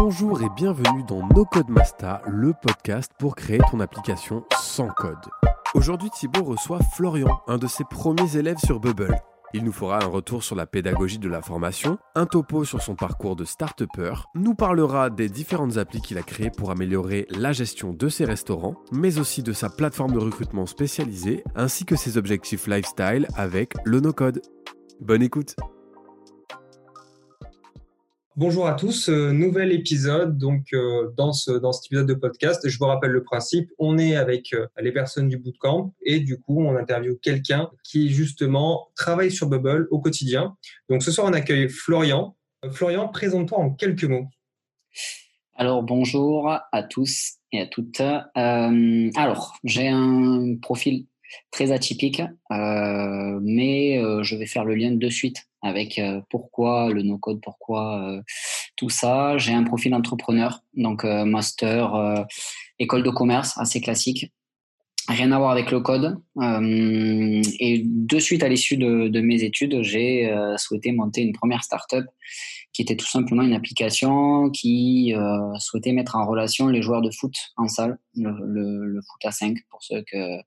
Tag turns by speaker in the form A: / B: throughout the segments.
A: Bonjour et bienvenue dans No Code Masta, le podcast pour créer ton application sans code. Aujourd'hui, Thibaut reçoit Florian, un de ses premiers élèves sur Bubble. Il nous fera un retour sur la pédagogie de la formation, un topo sur son parcours de start-upper, nous parlera des différentes applis qu'il a créées pour améliorer la gestion de ses restaurants, mais aussi de sa plateforme de recrutement spécialisée, ainsi que ses objectifs lifestyle avec le no-code. Bonne écoute
B: Bonjour à tous, euh, nouvel épisode donc euh, dans, ce, dans cet épisode de podcast. Je vous rappelle le principe, on est avec euh, les personnes du bootcamp et du coup on interviewe quelqu'un qui justement travaille sur Bubble au quotidien. Donc ce soir on accueille Florian. Florian, présente-toi en quelques mots.
C: Alors bonjour à tous et à toutes. alors j'ai un profil très atypique, euh, mais euh, je vais faire le lien de suite avec euh, pourquoi le no-code, pourquoi tout ça. J'ai un profil entrepreneur, donc master, école de commerce, assez classique. Rien à voir avec le code. et de suite à l'issue de, de, mes études, j'ai souhaité monter une première startup qui était tout simplement une application qui euh, souhaitait mettre en relation les joueurs de foot en salle, le, foot à 5 pour ceux que,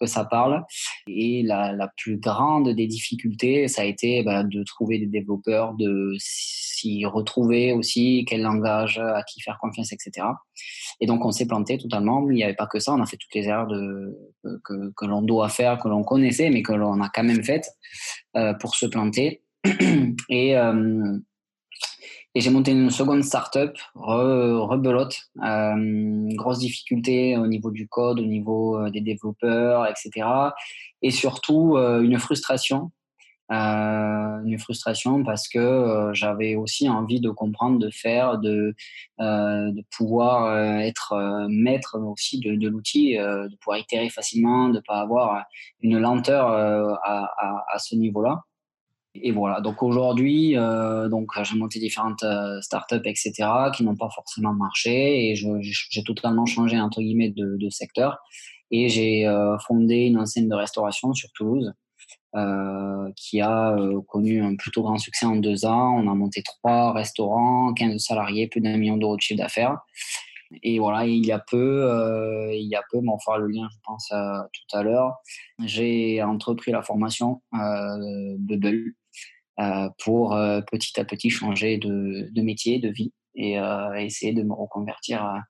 C: que ça parle. Et la, la plus grande des difficultés, ça a été bah, de trouver des développeurs, de s'y retrouver aussi, quel langage, à qui faire confiance, etc. Et donc on s'est planté totalement. Il n'y avait pas que ça, on a fait toutes les erreurs de, que, que l'on doit faire, que l'on connaissait, mais que l'on a quand même faites euh, pour se planter. Et euh, et j'ai monté une seconde startup, rebelote, euh, grosse difficulté au niveau du code, au niveau euh, des développeurs, etc. Et surtout euh, une frustration, une frustration parce que j'avais aussi envie de comprendre, de faire, de, pouvoir être maître aussi de, l'outil, de pouvoir itérer facilement, de ne pas avoir une lenteur à ce niveau-là et voilà. Donc aujourd'hui, euh, j'ai monté différentes euh, startups, etc., qui n'ont pas forcément marché, et j'ai totalement changé entre guillemets de, secteur. Et j'ai euh, fondé une enseigne de restauration sur Toulouse, qui a connu un plutôt grand succès en deux ans. On a monté trois restaurants, 15 salariés, plus d'un million d'euros de chiffre d'affaires. Et voilà, il y a peu, euh, il y a peu, mais on fera le lien, je pense, tout à l'heure. J'ai entrepris la formation euh, Bubble, pour euh, petit à petit changer de, métier, de vie et euh, essayer de me reconvertir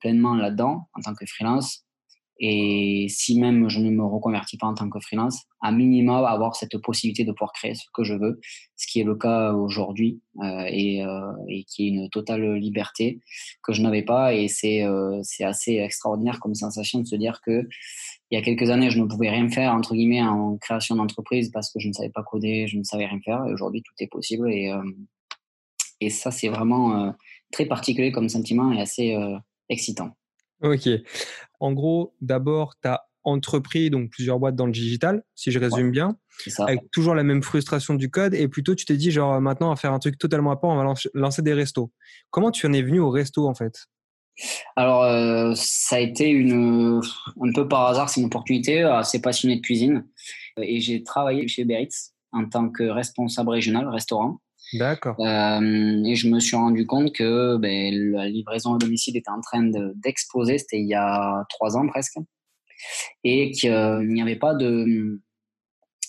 C: pleinement là-dedans en tant que freelance. Et si même je ne me reconvertis pas en tant que freelance, à minima avoir cette possibilité de pouvoir créer ce que je veux, ce qui est le cas aujourd'hui euh, et, euh, et, qui est une totale liberté que je n'avais pas. Et c'est euh, assez extraordinaire comme sensation de se dire que il y a quelques années, je ne pouvais rien faire, entre guillemets, en création d'entreprise parce que je ne savais pas coder, je ne savais rien faire. Et aujourd'hui, tout est possible. Et, euh, et ça, c'est vraiment euh, très particulier comme sentiment et assez euh, excitant.
B: Ok. En gros, d'abord, tu as entrepris donc plusieurs boîtes dans le digital, si je résume bien, ça. avec toujours la même frustration du code. Et plutôt, tu t'es dit, genre, maintenant, à faire un truc totalement à part, on va lancer des restos. Comment tu en es venu au resto, en fait?
C: Alors, euh, ça a été une, un peu par hasard, c'est une opportunité, assez passionnée de cuisine. Et j'ai travaillé chez Uber en tant que responsable régional restaurant.
B: D'accord.
C: Euh, et je me suis rendu compte que ben, la livraison à domicile était en train d'exploser. C'était il y a trois ans presque. Et qu'il n'y avait pas de,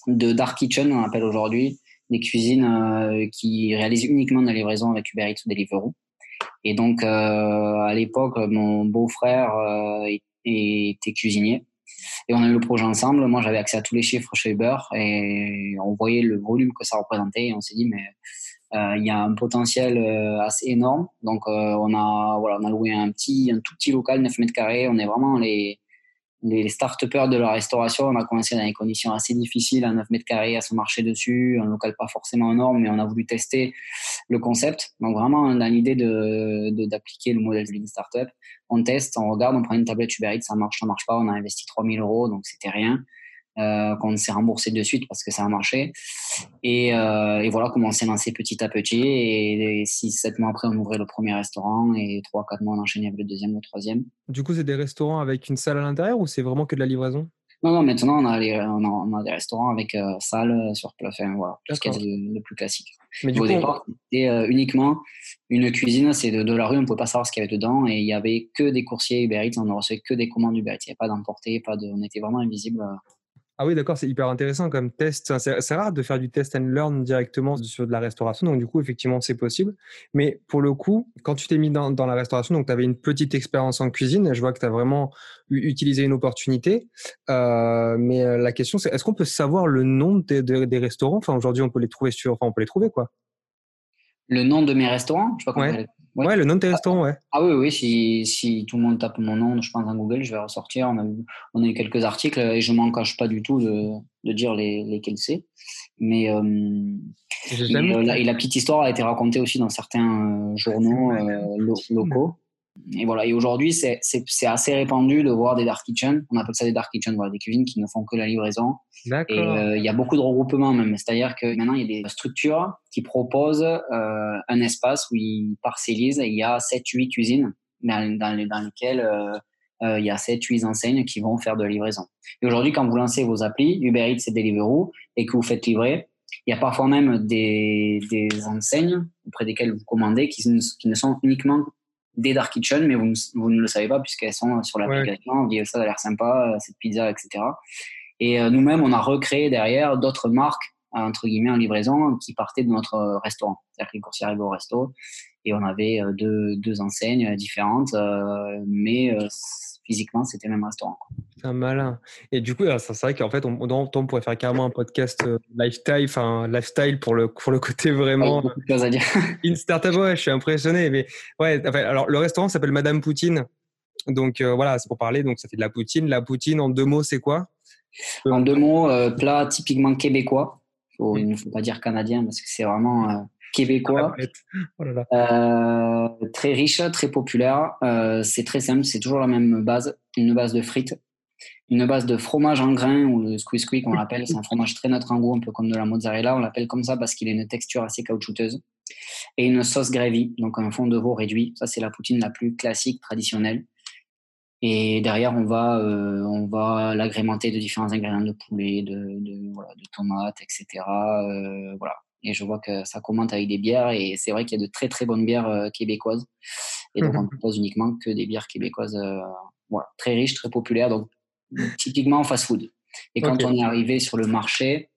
C: de dark kitchen, on appelle aujourd'hui, des cuisines euh, qui réalisent uniquement de la livraison avec Uber Eats ou Deliveroo. Et donc, euh, à l'époque, mon beau-frère euh, était cuisinier. Et on a eu le projet ensemble. Moi, j'avais accès à tous les chiffres chez Uber et on voyait le volume que ça représentait. Et on s'est dit, mais euh, il y a un potentiel assez énorme. Donc, on a voilà, on a loué un petit, un tout petit local, 9 mètres carrés. On est vraiment les les start-upers de la restauration, on a commencé dans des conditions assez difficiles, à 9 mètres carrés, à se marcher dessus, un local pas forcément énorme, mais on a voulu tester le concept. Donc vraiment, on a l'idée de, d'appliquer le modèle d'une start-up. On teste, on regarde, on prend une tablette Uber Eats, ça marche, ça marche pas, on a investi 3000 euros, donc c'était rien euh, qu'on s'est remboursé de suite parce que ça a marché. Et, euh, et voilà comment on s'est lancé petit à petit. Et, 6-7 mois après, on ouvrait le premier restaurant et 3-4 mois, on enchaînait avec le deuxième, le troisième.
B: Du coup, c'est des restaurants avec une salle à l'intérieur ou c'est vraiment que de la livraison?
C: Non, non, maintenant, on a, on a, des restaurants avec euh, salle sur place. Enfin, voilà, ce qui est le, plus classique. Mais du Au coup, départ, c'était euh, uniquement une cuisine, c'est de, la rue, on ne pouvait pas savoir ce qu'il y avait dedans. Et il n'y avait que des coursiers Uber Eats, on ne recevait que des commandes Uber Eats. Il n'y avait pas d'emporter, pas de, on était vraiment invisible.
B: Ah oui, d'accord, c'est hyper intéressant comme test. C'est rare de faire du test and learn directement sur de la restauration. Donc, du coup, effectivement, c'est possible. Mais pour le coup, quand tu t'es mis dans, la restauration, donc tu avais une petite expérience en cuisine, je vois que tu as vraiment utilisé une opportunité. Euh, mais euh, la question, c'est est-ce qu'on peut savoir le nom des, des, restaurants? Enfin, aujourd'hui, on peut les trouver sur. Enfin, on peut les trouver, quoi.
C: Le nom de mes restaurants?
B: Je sais pas Ouais. Le nom de tes restaurants, ouais.
C: Ah oui, oui, si, si, tout le monde tape mon nom, je pense, dans Google, je vais ressortir. On a, eu, on a eu quelques articles et je m'en cache pas du tout de, de dire les, lesquels c'est. Mais, euh, euh la, et la petite histoire a été racontée aussi dans certains euh, journaux euh, locaux. Et voilà. Et aujourd'hui, c'est assez répandu de voir des dark kitchens. On appelle ça des dark kitchens, voilà, des cuisines qui ne font que la livraison. Et euh, il y a beaucoup de regroupements même. C'est-à-dire que maintenant, il y a des structures qui proposent euh, un espace où ils parcellisent. Et il y a 7-8 cuisines dans, dans, dans lesquelles euh, il y a 7-8 enseignes qui vont faire de la livraison. Et aujourd'hui, quand vous lancez vos applis, Uber Eats et Deliveroo, et que vous faites livrer, il y a parfois même des, des enseignes auprès desquelles vous commandez qui, qui ne sont uniquement des dark kitchen, mais vous, vous ne le savez pas puisqu'elles sont sur l'application. On dit ça a l'air sympa, euh, cette pizza, etc. Et euh, nous-mêmes, on a recréé derrière d'autres marques entre guillemets en livraison qui partaient de notre restaurant. C'est-à-dire que les coursiers arrivaient au resto et on avait euh, deux, deux enseignes différentes, mais physiquement, c'était le même restaurant.
B: C'est un malin. Et du coup, c'est vrai qu'en fait, on, on, pourrait faire carrément un podcast euh, lifestyle, enfin lifestyle pour le, pour le côté vraiment.
C: Ouais, à dire.
B: Une startup, ouais, je suis impressionné. Mais ouais, alors le restaurant s'appelle Madame Poutine. Donc euh, voilà, c'est pour parler. Donc ça fait de la poutine. La poutine, en deux mots, c'est quoi?
C: En deux mots, euh, plat typiquement québécois. il ne faut pas dire canadien parce que c'est vraiment québécois, oh euh, très riche, très populaire. Euh, c'est très simple, c'est toujours la même base, une base de frites, une base de fromage en grains ou le squeeze quick on l'appelle. C'est un fromage très neutre en goût, un peu comme de la mozzarella. On l'appelle comme ça parce qu'il a une texture assez caoutchouteuse. Et une sauce gravy, donc un fond de veau réduit. Ça, c'est la poutine la plus classique, traditionnelle. Et derrière, on va, euh, on va l'agrémenter de différents ingrédients de poulet, de, de, voilà, de tomates, etc. voilà. Et je vois que ça commente avec des bières. Et c'est vrai qu'il y a de très très bonnes bières euh, québécoises. Et donc, on ne propose uniquement que des bières québécoises euh, voilà, très riches, très populaires. Donc, typiquement fast-food. Et quand on est arrivé sur le marché,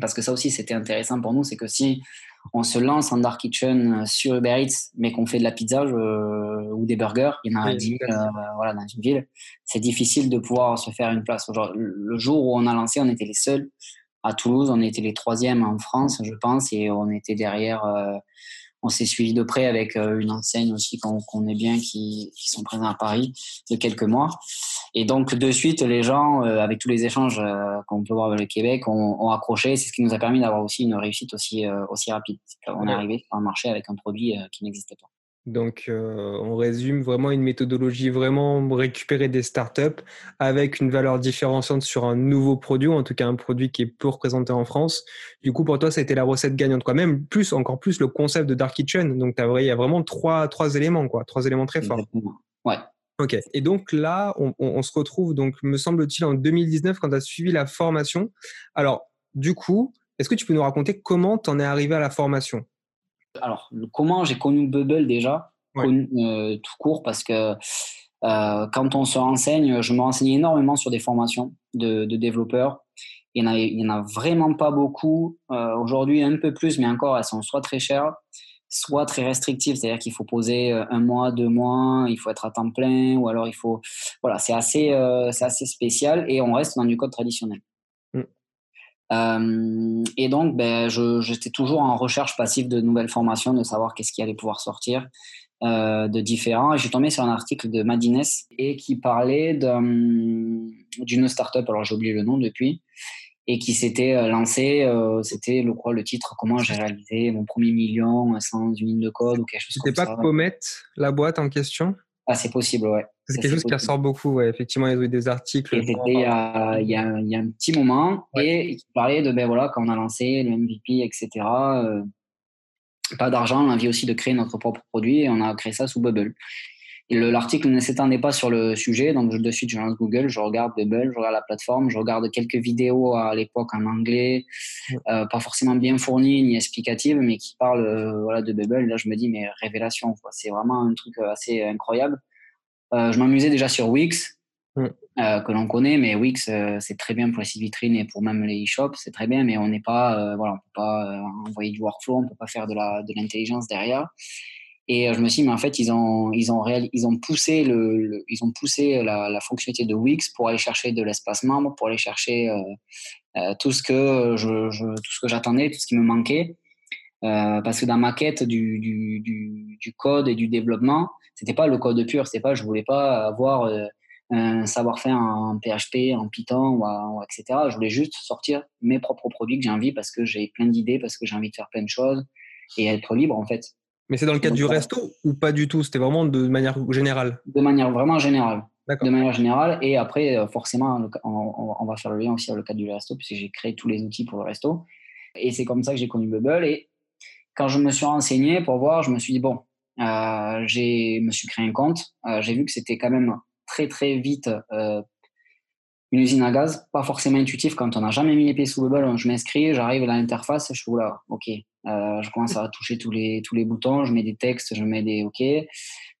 C: parce que ça aussi c'était intéressant pour nous, c'est que si on se lance en dark kitchen euh, sur Uber Eats, mais qu'on fait de la pizza ou des burgers, il y en a 10 voilà, dans une ville, c'est difficile de pouvoir se faire une place. Le jour où on a lancé, on était les seuls à Toulouse. On était les troisièmes en France, je pense, et on était derrière. Euh, on s'est suivi de près avec euh, une enseigne aussi qu'on est bien, qui, qui, sont présents à Paris de quelques mois. Et donc, de suite, les gens, euh, avec tous les échanges qu'on peut voir avec le Québec, ont, ont accroché. C'est ce qui nous a permis d'avoir aussi une réussite aussi, aussi rapide. On est arrivé sur un marché avec un produit qui n'existait pas.
B: Donc, euh, on résume vraiment une méthodologie vraiment récupérer des startups avec une valeur différenciante sur un nouveau produit, ou en tout cas un produit qui est peu représenté en France. Du coup, pour toi, ça a été la recette gagnante, quoi. Même plus, encore plus, le concept de Dark Kitchen. Donc, il y a vraiment trois, trois éléments, quoi. Trois éléments très forts.
C: Ouais.
B: Ok. Et donc là, on, on se retrouve, donc, me semble-t-il, en 2019, quand tu as suivi la formation. Alors, du coup, est-ce que tu peux nous raconter comment tu en es arrivé à la formation?
C: Alors, comment j'ai connu Bubble déjà? Euh, Tout court, parce que euh, quand on se renseigne, je me renseignais énormément sur des formations de, développeurs. Il n'y en, a vraiment pas beaucoup. Euh, aujourd'hui, un peu plus, mais encore, elles sont soit très chères, soit très restrictives. C'est-à-dire qu'il faut poser un mois, deux mois, il faut être à temps plein, ou alors il faut. Voilà, c'est assez, c'est assez spécial et on reste dans du code traditionnel. Euh, et donc, ben, j'étais toujours en recherche passive de nouvelles formations, de savoir qu'est-ce qui allait pouvoir sortir euh, de différents. Et j'ai tombé sur un article de Madines et qui parlait d'une startup, alors j'ai oublié le nom depuis, et qui s'était euh, lancé, c'était le, quoi, le titre Comment j'ai réalisé mon premier million sans une ligne de code ou quelque chose comme
B: ça. C'était pas Comet, la boîte en question?
C: Ah, c'est possible, ouais.
B: C'est quelque chose qui ressort beaucoup, ouais. Effectivement, il y a eu des articles.
C: Il y, a, il, y a, il y a un petit moment et il parlait de, ben voilà, quand on a lancé le MVP, etc., euh, pas d'argent, l'envie aussi de créer notre propre produit et on a créé ça sous Bubble. L'article ne s'étendait pas sur le sujet, donc de suite je lance Google, je regarde Bubble, je regarde la plateforme, je regarde quelques vidéos à l'époque en anglais, euh, pas forcément bien fournies ni explicatives, mais qui parlent euh, voilà, de Bubble. Là, je me dis, mais révélation, c'est vraiment un truc assez incroyable. Euh, je m'amusais déjà sur Wix, que l'on connaît, mais Wix, c'est très bien pour les sites vitrines et pour même les e-shops, c'est très bien, mais on n'est pas, voilà, on peut pas envoyer du workflow, on peut pas faire de l'intelligence de derrière. Et euh, je me suis dit, mais en fait, ils ont, ils ont, ils ont poussé, le, ils ont poussé la, la, fonctionnalité de Wix pour aller chercher de l'espace membre, pour aller chercher euh, euh, tout ce que je, je, tout ce que j'attendais, tout ce qui me manquait. Euh, parce que dans ma quête du, du, du, du code et du développement, c'était pas le code pur, c'était pas, je voulais pas avoir euh, un savoir-faire en PHP, en Python, etc. Je voulais juste sortir mes propres produits que j'ai envie parce que j'ai plein d'idées, parce que j'ai envie de faire plein de choses et être libre en fait.
B: Mais c'est dans le cadre du resto ou pas du tout? C'était vraiment de manière générale?
C: De manière vraiment générale. De manière générale. Et après, euh, forcément, on, va faire le lien aussi avec le cadre du resto, puisque j'ai créé tous les outils pour le resto. Et c'est comme ça que j'ai connu Bubble. Et quand je me suis renseigné pour voir, je me suis dit, bon, euh, je me suis créé un compte. Euh, j'ai vu que c'était quand même très, très vite euh, une usine à gaz, pas forcément intuitif quand on n'a jamais mis les pieds sous Bubble. Je m'inscris, j'arrive à l'interface, je suis là, ok, euh, je commence à toucher tous les, tous les boutons, je mets des textes, je mets des OK.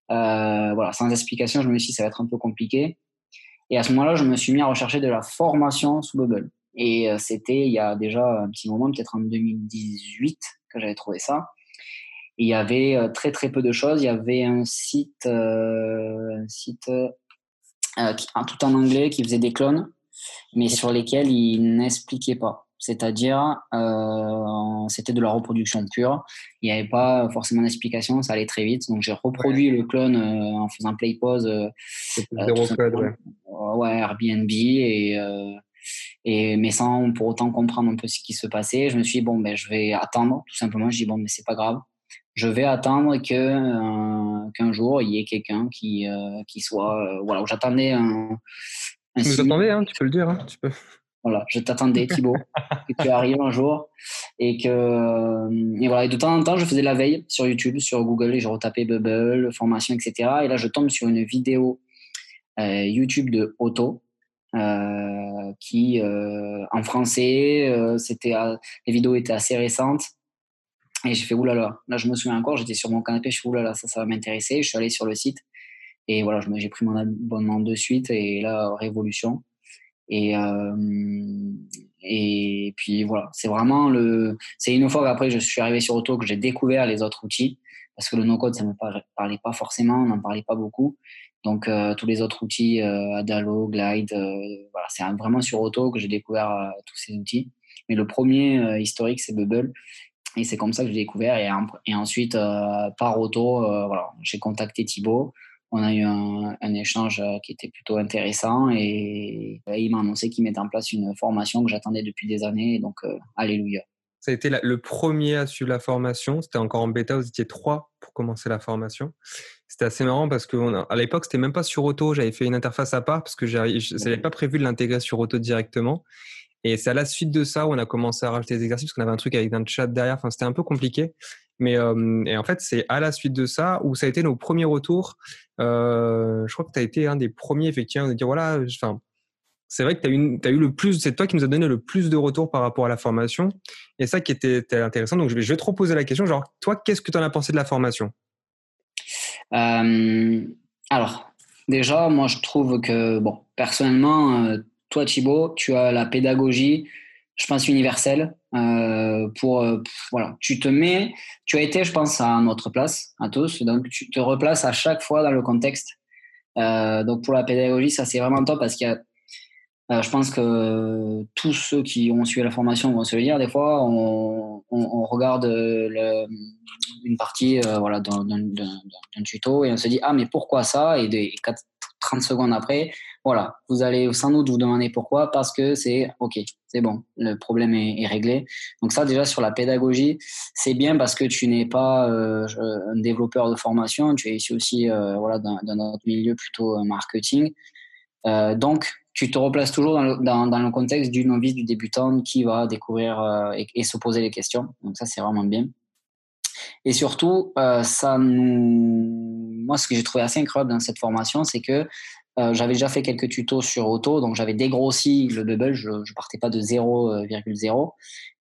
C: Voilà, sans explication, je me suis dit ça va être un peu compliqué. Et à ce moment-là, je me suis mis à rechercher de la formation sous Bubble. Et c'était il y a déjà un petit moment, peut-être en 2018, que j'avais trouvé ça. Il y avait très très peu de choses. Il y avait un site, un site qui, tout en anglais qui faisait des clones, mais sur lesquels il n'expliquait pas c'est-à-dire euh, c'était de la reproduction pure. Il n'y avait pas forcément d'explication, ça allait très vite. Donc j'ai reproduit le clone euh, en faisant play pause. Euh, ouais. Airbnb et et mais sans pour autant comprendre un peu ce qui se passait. Je me suis dit bon ben je vais attendre tout simplement. Je dis bon mais c'est pas grave. Je vais attendre que qu'un jour il y ait quelqu'un qui qui soit voilà. J'attendais un.
B: hein, tu peux le dire, hein, tu peux.
C: Voilà, je t'attendais, Thibaut, que tu arrives un jour. Et que, euh, et voilà, et de temps en temps, je faisais la veille sur YouTube, sur Google, et je retapais Bubble, formation, etc. Et là, je tombe sur une vidéo euh, YouTube de Otto, euh, qui, euh, en français, euh, c'était, les vidéos étaient assez récentes. Et j'ai fait, oulala, là, je me souviens encore, j'étais sur mon canapé, je suis oulala, ça, ça va m'intéresser. Je suis allé sur le site. Et voilà, j'ai pris mon abonnement de suite. Et là, révolution. Et, euh, et puis voilà, c'est vraiment le. C'est une fois qu'après je suis arrivé sur Auto que j'ai découvert les autres outils parce que le no-code ça me parlait pas forcément, on n'en parlait pas beaucoup. Donc euh, tous les autres outils, euh, Adalo, Glide, euh, voilà, c'est vraiment sur Auto que j'ai découvert euh, tous ces outils. Mais le premier euh, historique c'est Bubble et c'est comme ça que j'ai découvert et, et ensuite par Auto, voilà, j'ai contacté Thibaut on a eu un, échange euh, qui était plutôt intéressant et, il m'a annoncé qu'il mettait en place une formation que j'attendais depuis des années. Donc, euh, alléluia.
B: Ça a été le premier à suivre la formation. C'était encore en bêta, vous étiez trois pour commencer la formation. C'était assez marrant parce que à l'époque, c'était même pas sur Auto. J'avais fait une interface à part parce que je n'avais pas prévu de l'intégrer sur Auto directement. Et c'est à la suite de ça où on a commencé à rajouter des exercices parce qu'on avait un truc avec un chat derrière. Enfin, c'était un peu compliqué. Mais euh, et en fait, c'est à la suite de ça où ça a été nos premiers retours. Euh, je crois que tu as été un des premiers, effectivement, de dire voilà, enfin, c'est vrai que tu as, as, eu le plus, c'est toi qui nous a donné le plus de retours par rapport à la formation. Et ça qui était, intéressant. Donc, je vais, je vais te reposer la question genre, toi, qu'est-ce que tu en as pensé de la formation?
C: Euh, Alors, déjà, moi, je trouve que, bon, personnellement, toi, Thibaut, tu as la pédagogie je pense, universelle. Euh, pour, euh, voilà, tu te mets, tu as été, je pense, à notre place, à tous, donc tu te replaces à chaque fois dans le contexte. Euh, donc pour la pédagogie, ça c'est vraiment top parce euh, je pense que tous ceux qui ont suivi la formation vont se le dire. Des fois, on, regarde une partie voilà, d'un tuto et on se dit ah mais pourquoi ça? Et, de, 30 secondes après, voilà, vous allez sans doute vous demander pourquoi, parce que c'est OK, c'est bon, le problème est, réglé. Donc ça déjà sur la pédagogie, c'est bien parce que tu n'es pas euh, un développeur de formation, tu es ici aussi euh, voilà, dans, autre milieu plutôt euh, marketing. Donc tu te replaces toujours dans le, dans, dans contexte du novice, du débutant qui va découvrir et, se poser les questions. Donc ça c'est vraiment bien. Et surtout, euh, ça moi, ce que j'ai trouvé assez incroyable dans cette formation, c'est que j'avais déjà fait quelques tutos sur auto, donc j'avais dégrossi le bubble, je, ne partais pas de 0,0,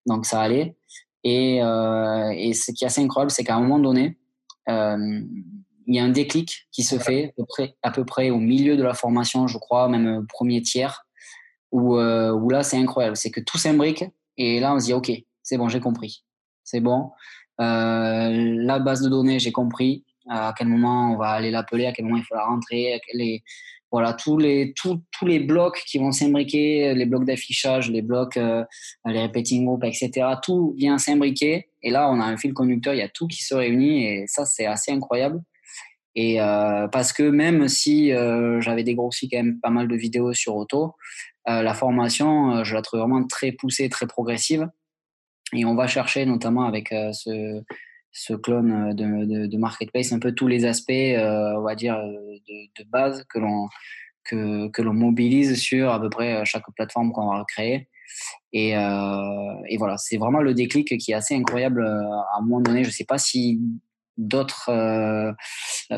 C: donc ça allait. Et, et ce qui est assez incroyable, c'est qu'à un moment donné, il y a un déclic qui se fait à peu, près, à peu près au milieu de la formation, je crois, même premier tiers, où, où là, c'est incroyable. C'est que tout s'imbrique et là, on se dit, OK, c'est bon, j'ai compris. C'est bon. Euh, la base de données, j'ai compris à quel moment on va aller l'appeler, à quel moment il faut la rentrer, les, voilà, tous les, tous, tous les blocs qui vont s'imbriquer, les blocs d'affichage, les blocs, euh, les repeating groups, etc. Tout vient s'imbriquer. Et là, on a un fil conducteur, il y a tout qui se réunit et ça, c'est assez incroyable. Et euh, parce que même si j'avais dégrossi quand même pas mal de vidéos sur auto, la formation, je la trouve vraiment très poussée, très progressive. Et on va chercher notamment avec euh, ce, ce clone euh, de, de, marketplace un peu tous les aspects, euh, on va dire, de, base que l'on que, que l'on mobilise sur à peu près chaque plateforme qu'on va créer. Et, et voilà, c'est vraiment le déclic qui est assez incroyable à un moment donné. Je ne sais pas si d'autres euh,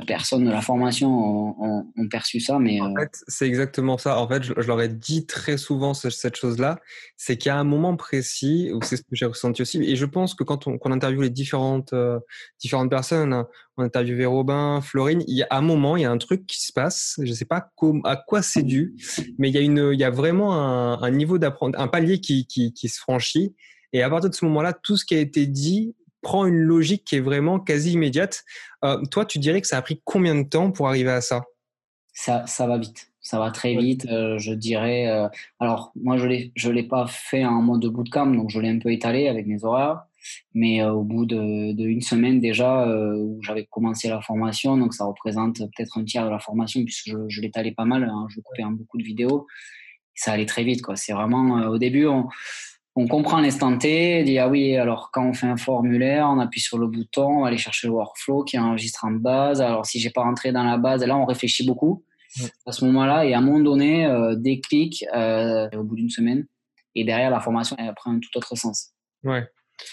C: personnes de la formation ont, perçu ça. Mais
B: En euh, fait, c'est exactement ça. En fait, je, leur ai dit très souvent cette chose-là. C'est qu'il y a un moment précis où c'est ce que j'ai ressenti aussi. Et je pense que quand on, interviewe les différentes, euh, différentes personnes, hein, on a interviewé Robin, Florine, il y a un moment, il y a un truc qui se passe. Je ne sais pas à quoi c'est dû, mais il y a, une, il y a vraiment un, un niveau d'apprentissage, un palier qui, qui, qui se franchit. Et à partir de ce moment-là, tout ce qui a été dit prend une logique qui est vraiment quasi immédiate. Euh, toi, tu dirais que ça a pris combien de temps pour arriver à ça?
C: Ça, ça va vite. Ça va très vite. Euh, je dirais. Euh, alors, moi, je l'ai, je l'ai pas fait en mode bootcamp, donc je l'ai un peu étalé avec mes horaires. Mais au bout de, de, une semaine déjà où j'avais commencé la formation, donc ça représente peut-être un tiers de la formation puisque je, je l'étalais pas mal. Hein, je coupais en beaucoup de vidéos. Ça allait très vite, quoi. C'est vraiment au début. On, on comprend l'instant T, dit ah oui, alors quand on fait un formulaire, on appuie sur le bouton, on va aller chercher le workflow qui enregistre en base. Alors si j'ai pas rentré dans la base, là on réfléchit beaucoup à ce moment-là et à un moment donné, euh, déclic euh, au bout d'une semaine et derrière la formation elle prend un tout autre sens.
B: Ouais.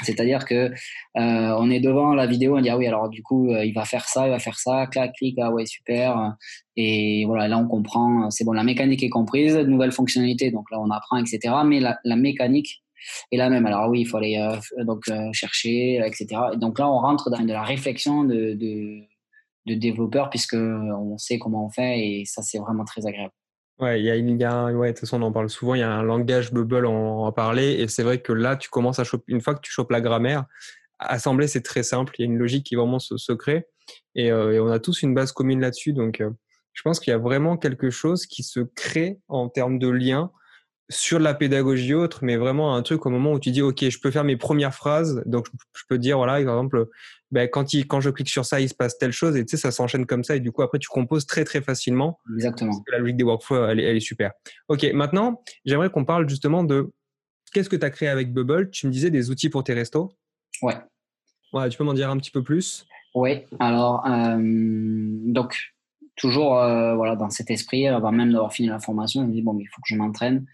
C: C'est-à-dire que euh, on est devant la vidéo, on dit ah oui alors du coup il va faire ça, il va faire ça, clac clic ah ouais super et voilà là on comprend c'est bon la mécanique est comprise, nouvelle fonctionnalité donc là on apprend etc. Mais la, la mécanique et là même, alors oui, il faut aller euh, donc euh, chercher, etc. Et donc là, on rentre dans de la réflexion de, de, de développeur puisque on sait comment on fait et ça, c'est vraiment très agréable.
B: Ouais, il y a, ouais, de toute façon, on en parle souvent. Il y a un langage Bubble, on en parler, et c'est vrai que là, tu commences à une fois que tu chopes la grammaire, assembler, c'est très simple. Il y a une logique qui vraiment se, crée, et, euh, et, on a tous une base commune là-dessus. Donc, je pense qu'il y a vraiment quelque chose qui se crée en termes de lien sur la pédagogie autre, mais vraiment un truc au moment où tu dis, OK, je peux faire mes premières phrases. Donc, je peux dire, voilà, par exemple, ben, quand, il, quand je clique sur ça, il se passe telle chose et tu sais, ça s'enchaîne comme ça. Et du coup, après, tu composes très, très facilement.
C: Exactement.
B: la logique des workflows, elle, est super. OK, maintenant, j'aimerais qu'on parle justement de qu'est-ce que tu as créé avec Bubble? Tu me disais des outils pour tes restos.
C: Ouais.
B: Ouais, tu peux m'en dire un petit peu plus?
C: Oui, alors, euh, donc, toujours euh, voilà, dans cet esprit, avant même d'avoir fini la formation, je me dis, bon, il faut que je m'entraîne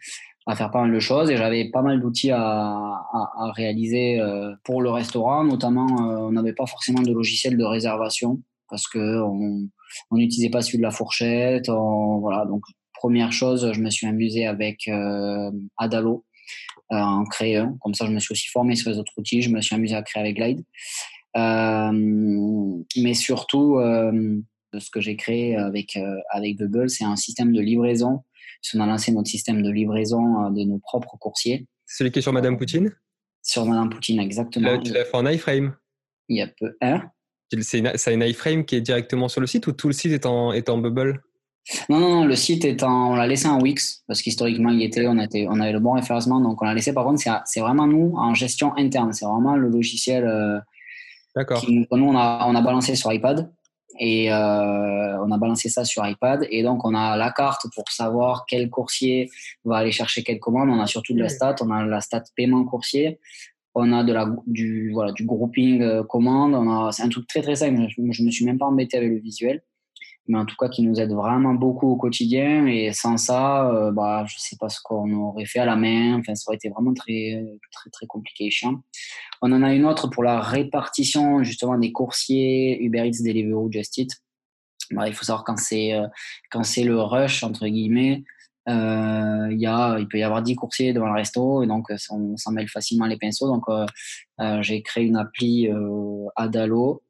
C: à faire pas mal de choses et j'avais pas mal d'outils à, réaliser euh, pour le restaurant. Notamment, euh, on n'avait pas forcément de logiciel de réservation parce que on n'utilisait pas celui de la fourchette. voilà, donc première chose, je me suis amusé avec euh, Adalo en créer un. Comme ça, je me suis aussi formé sur les autres outils. Je me suis amusé à créer avec Glide. mais surtout, ce que j'ai créé avec, avec Google, c'est un système de livraison on a lancé notre système de livraison euh, de nos propres coursiers.
B: Celui qui est sur Madame Poutine?
C: Sur Madame Poutine, exactement.
B: Tu l'as fait en iframe
C: Il y a peu. Hein?
B: C'est une, iframe qui est directement sur le site ou tout le site est en, est en bubble?
C: Non, non, non, le site est en, on l'a laissé en Wix parce qu'historiquement il était, on, était, on avait le bon référencement, donc on l'a laissé. Par contre, c'est vraiment nous en gestion interne, c'est vraiment le logiciel. Euh,
B: D'accord.
C: Nous, on a, on a balancé sur iPad et euh, on a balancé ça sur iPad. Et donc, on a la carte pour savoir quel coursier va aller chercher quelle commande. On a surtout de la stat. On a la stat paiement coursier. On a de la, du, voilà, du grouping euh, commande. On a, c'est un truc très, très simple. Je, je me suis même pas embêté avec le visuel mais en tout cas qui nous aide vraiment beaucoup au quotidien. Et sans ça, euh, bah, je ne sais pas ce qu'on aurait fait à la main. Enfin, ça aurait été vraiment très, très, très compliqué et chiant. On en a une autre pour la répartition justement des coursiers Uber Eats, Deliveroo, Just Eat. bah, il faut savoir quand c'est quand c'est le rush entre guillemets, euh, y a, il peut y avoir 10 coursiers devant le resto et donc on s'en mêle facilement les pinceaux. Donc euh, j'ai créé une appli Adalo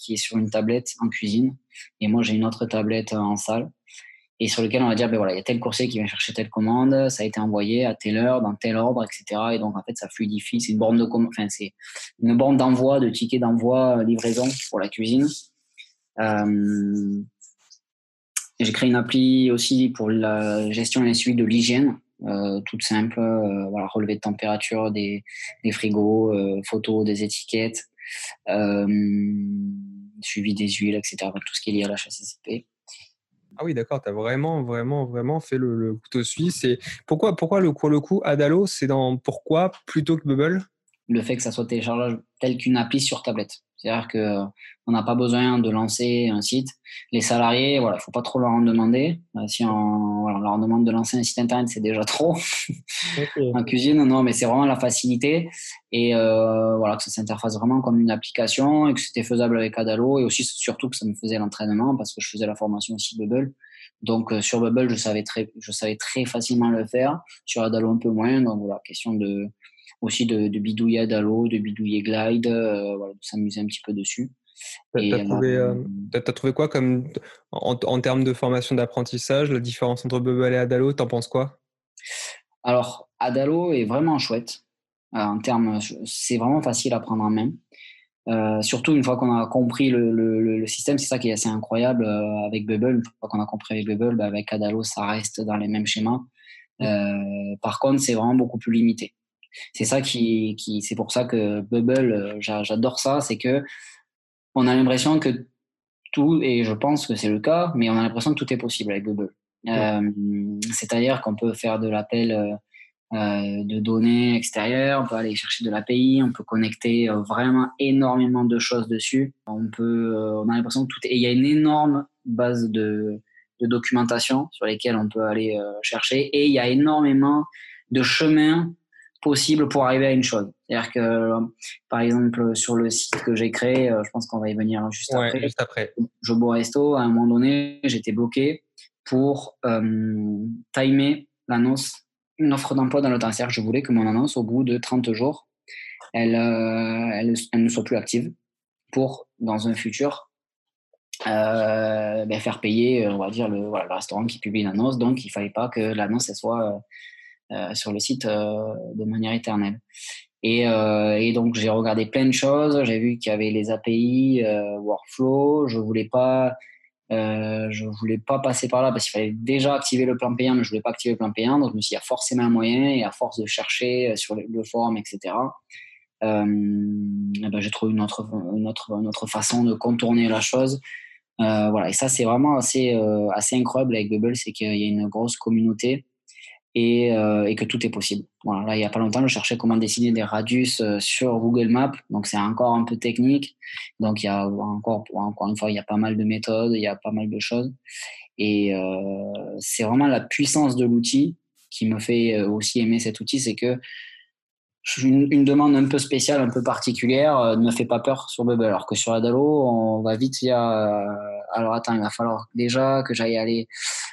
C: qui est sur une tablette en cuisine et moi j'ai une autre tablette en salle et sur lequel on va dire, ben voilà, il y a tel coursier qui vient chercher telle commande, ça a été envoyé à telle heure, dans tel ordre, etc. Et donc, en fait, ça fluidifie. C'est une borne de enfin, c'est une borne d'envoi, de ticket d'envoi, euh, livraison pour la cuisine. Euh, j'ai créé une appli aussi pour la gestion et suivi de l'hygiène, euh, toute simple. Euh, voilà, relevé de température des, frigos, euh, photos des étiquettes, suivi des huiles, etc. Tout ce qui est lié à la HACCP.
B: Ah oui, d'accord, tu as vraiment, vraiment, vraiment fait le, couteau suisse. Et pourquoi, pourquoi le, le coup Adalo, c'est dans pourquoi plutôt que Bubble?
C: Le fait que ça soit téléchargeable tel qu'une appli sur tablette. C'est-à-dire qu'on euh, n'a pas besoin de lancer un site. Les salariés, voilà, il faut pas trop leur en demander. Euh, si on, leur demande de lancer un site internet, c'est déjà trop. en cuisine, non, mais c'est vraiment la facilité et euh, voilà que ça s'interface vraiment comme une application et que c'était faisable avec Adalo et aussi surtout que ça me faisait l'entraînement parce que je faisais la formation aussi Bubble. Donc sur Bubble, je savais très, je savais très facilement le faire. Sur Adalo, un peu moins. Donc voilà, question de aussi de, de bidouiller Dalo, de bidouiller Glide, euh, voilà, de s'amuser un petit peu dessus.
B: Tu as, trouvé, euh, euh, trouvé quoi comme, en, en termes de formation d'apprentissage, la différence entre Bubble et Adalo, t'en penses quoi?
C: Alors, Adalo est vraiment chouette. en termes, c'est vraiment facile à prendre en main. Euh, surtout une fois qu'on a compris le, le, le système, c'est ça qui est assez incroyable avec Bubble. Une fois qu'on a compris avec Bubble, bah avec Adalo, ça reste dans les mêmes schémas. Euh, par contre, c'est vraiment beaucoup plus limité. C'est ça qui, qui c'est pour ça que Bubble, euh, j'adore ça, c'est que on a l'impression que tout, et je pense que c'est le cas, mais on a l'impression que tout est possible avec Bubble. Euh, C'est-à-dire qu'on peut faire de l'appel euh, euh, de données extérieures, on peut aller chercher de l'API, on peut connecter euh, vraiment énormément de choses dessus. On peut, on a l'impression que tout est, et il y a une énorme base de, de documentation sur lesquelles on peut aller chercher, et il y a énormément de chemins possible pour arriver à une chose. C'est-à-dire que, par exemple, sur le site que j'ai créé, euh, je pense qu'on va y venir juste
B: ouais,
C: après.
B: Juste après.
C: Jobo Resto, à un moment donné, j'étais bloqué pour euh, timer l'annonce, une offre d'emploi dans le temps. C'est-à-dire que je voulais que mon annonce, au bout de 30 jours, elle, euh, elle, elle, ne soit plus active pour, dans un futur, euh, ben faire payer, on va dire, le, voilà, le restaurant qui publie l'annonce. Donc, il fallait pas que l'annonce soit euh, sur le site euh, de manière éternelle. Et, euh, et, donc j'ai regardé plein de choses. J'ai vu qu'il y avait les API, workflow. Je voulais pas, euh, je voulais pas passer par là parce qu'il fallait déjà activer le plan payant, mais je voulais pas activer le plan payant. Donc je me suis dit, il y a forcément un moyen. Et à force de chercher sur le, forum, etc. Euh, ben j'ai trouvé une autre, une autre, une autre façon de contourner la chose. Euh, voilà. Et ça, c'est vraiment assez, assez incroyable avec Bubble, c'est qu'il y a une grosse communauté et, euh, et, que tout est possible. Voilà, là, il n'y a pas longtemps, je cherchais comment dessiner des radius euh, sur Google Maps, donc c'est encore un peu technique. Donc il y a encore, encore une fois, il y a pas mal de méthodes, il y a pas mal de choses, et euh, c'est vraiment la puissance de l'outil qui me fait euh, aussi aimer cet outil, c'est que une, une, demande un peu spéciale, un peu particulière, euh, ne me fait pas peur sur Bubble. Alors que sur Adalo, on va vite dire, euh, alors attends, il va falloir déjà que j'aille aller,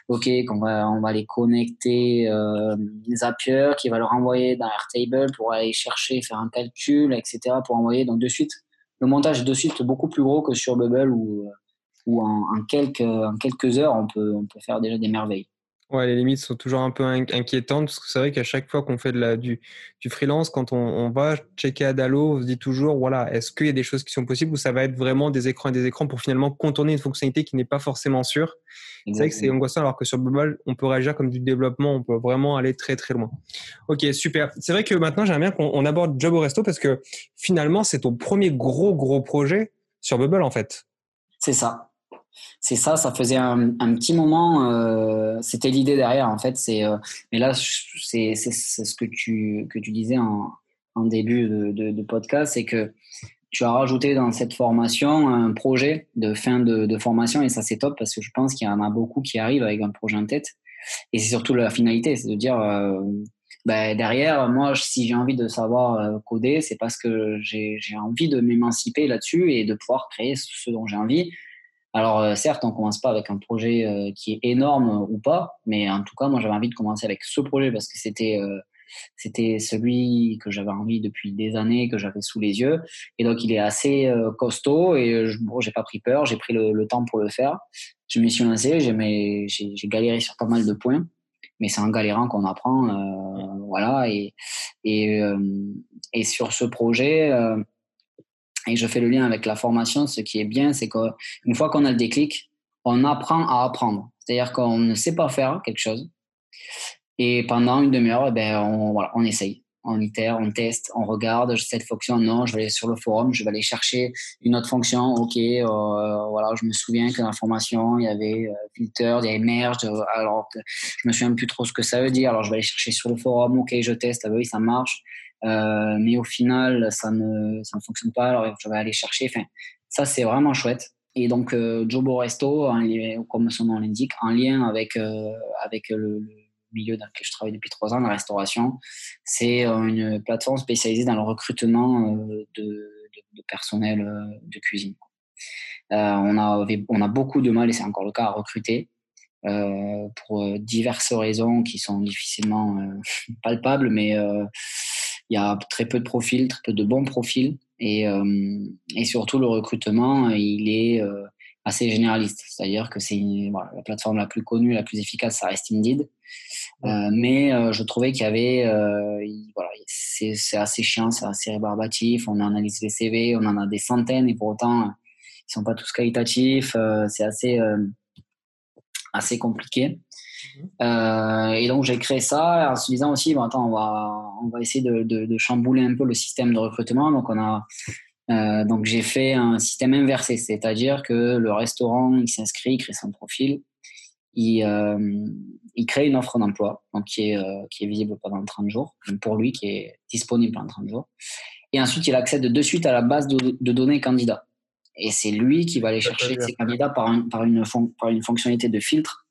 C: ok, qu'on va, on va les connecter euh, Zapier, qui va leur envoyer dans Airtable pour aller chercher, faire un calcul, etc. pour envoyer. Donc de suite, le montage est de suite beaucoup plus gros que sur Bubble où, où en, en, quelques, en quelques heures, on peut, on peut faire déjà des merveilles.
B: Ouais, les limites sont toujours un peu inquiétantes parce que c'est vrai qu'à chaque fois qu'on fait de la, du, du freelance, quand on, on, va checker Adalo, on se dit toujours, voilà, est-ce qu'il y a des choses qui sont possibles ou ça va être vraiment des écrans et des écrans pour finalement contourner une fonctionnalité qui n'est pas forcément sûre? C'est vrai que c'est angoissant alors que sur Bubble, on peut réagir comme du développement, on peut vraiment aller très très loin. Ok, super. C'est vrai que maintenant, j'aimerais bien qu'on aborde Job au Resto parce que finalement, c'est ton premier gros gros projet sur Bubble en fait.
C: C'est ça c'est ça, ça faisait un, petit moment, euh, c'était l'idée derrière en fait. C'est, euh, mais là, c'est, ce que tu, que tu disais en, début de, podcast, c'est que tu as rajouté dans cette formation un projet de fin de, formation et ça c'est top parce que je pense qu'il y en a beaucoup qui arrivent avec un projet en tête et c'est surtout la finalité, c'est de dire euh, ben derrière, moi, si j'ai envie de savoir coder, c'est parce que j'ai envie de m'émanciper là-dessus et de pouvoir créer ce dont j'ai envie Alors certes, on commence pas avec un projet qui est énorme ou pas, mais en tout cas, moi j'avais envie de commencer avec ce projet parce que c'était c'était celui que j'avais envie depuis des années, que j'avais sous les yeux. Et donc, il est assez costaud et je, bon, j'ai pas pris peur, j'ai pris le, le, temps pour le faire. Je me suis lancé, j'ai galéré sur pas mal de points mais c'est en galérant qu'on apprend, euh, voilà. Et et, euh, et sur ce projet, euh, et je fais le lien avec la formation. Ce qui est bien, c'est qu'une fois qu'on a le déclic, on apprend à apprendre. C'est-à-dire qu'on ne sait pas faire quelque chose, et pendant une demi-heure, eh ben on essaye. On itère, on teste, on regarde cette fonction, non, je vais aller sur le forum, je vais aller chercher une autre fonction, ok, euh, voilà, je me souviens que dans la formation, il y avait euh, filter, il y avait merge, alors je me souviens plus trop ce que ça veut dire, alors je vais aller chercher sur le forum, ok, je teste, ah oui, ça marche, mais au final, ça ne, ça ne fonctionne pas, alors je vais aller chercher, enfin, ça c'est vraiment chouette. Et donc, Jobo Resto, comme son nom l'indique, en lien avec, avec le milieu dans lequel je travaille depuis trois ans, la restauration. C'est euh, une plateforme spécialisée dans le recrutement euh, de, personnel euh, de cuisine. on, a, on a beaucoup de mal, et c'est encore le cas, à recruter. pour diverses raisons qui sont difficilement palpables, mais il y a très peu de profils, très peu de bons profils, et, et surtout le recrutement, il est assez généraliste, c'est-à-dire que c'est la plateforme la plus connue, la plus efficace, ça reste Indeed. Euh, mais euh, je trouvais qu'il y avait, euh, voilà, c'est assez chiant, c'est assez rébarbatif. On analyse les CV, on en a des centaines et pour autant, ils sont pas tous qualitatifs. c'est assez, assez compliqué. Mhm. et donc j'ai créé ça en se disant aussi, bon, attends, on va, on va essayer de, de, de chambouler un peu le système de recrutement. Donc on a euh, donc j'ai fait un système inversé, c'est-à-dire que le restaurant il s'inscrit, il crée son profil, il, euh, il crée une offre d'emploi donc qui est, euh, qui est visible pendant 30 jours, pour lui qui est disponible pendant 30 jours. Et ensuite il accède de suite à la base de, de données candidats. Et c'est lui qui va aller chercher ses candidats par, par, une, par une fonctionnalité de filtre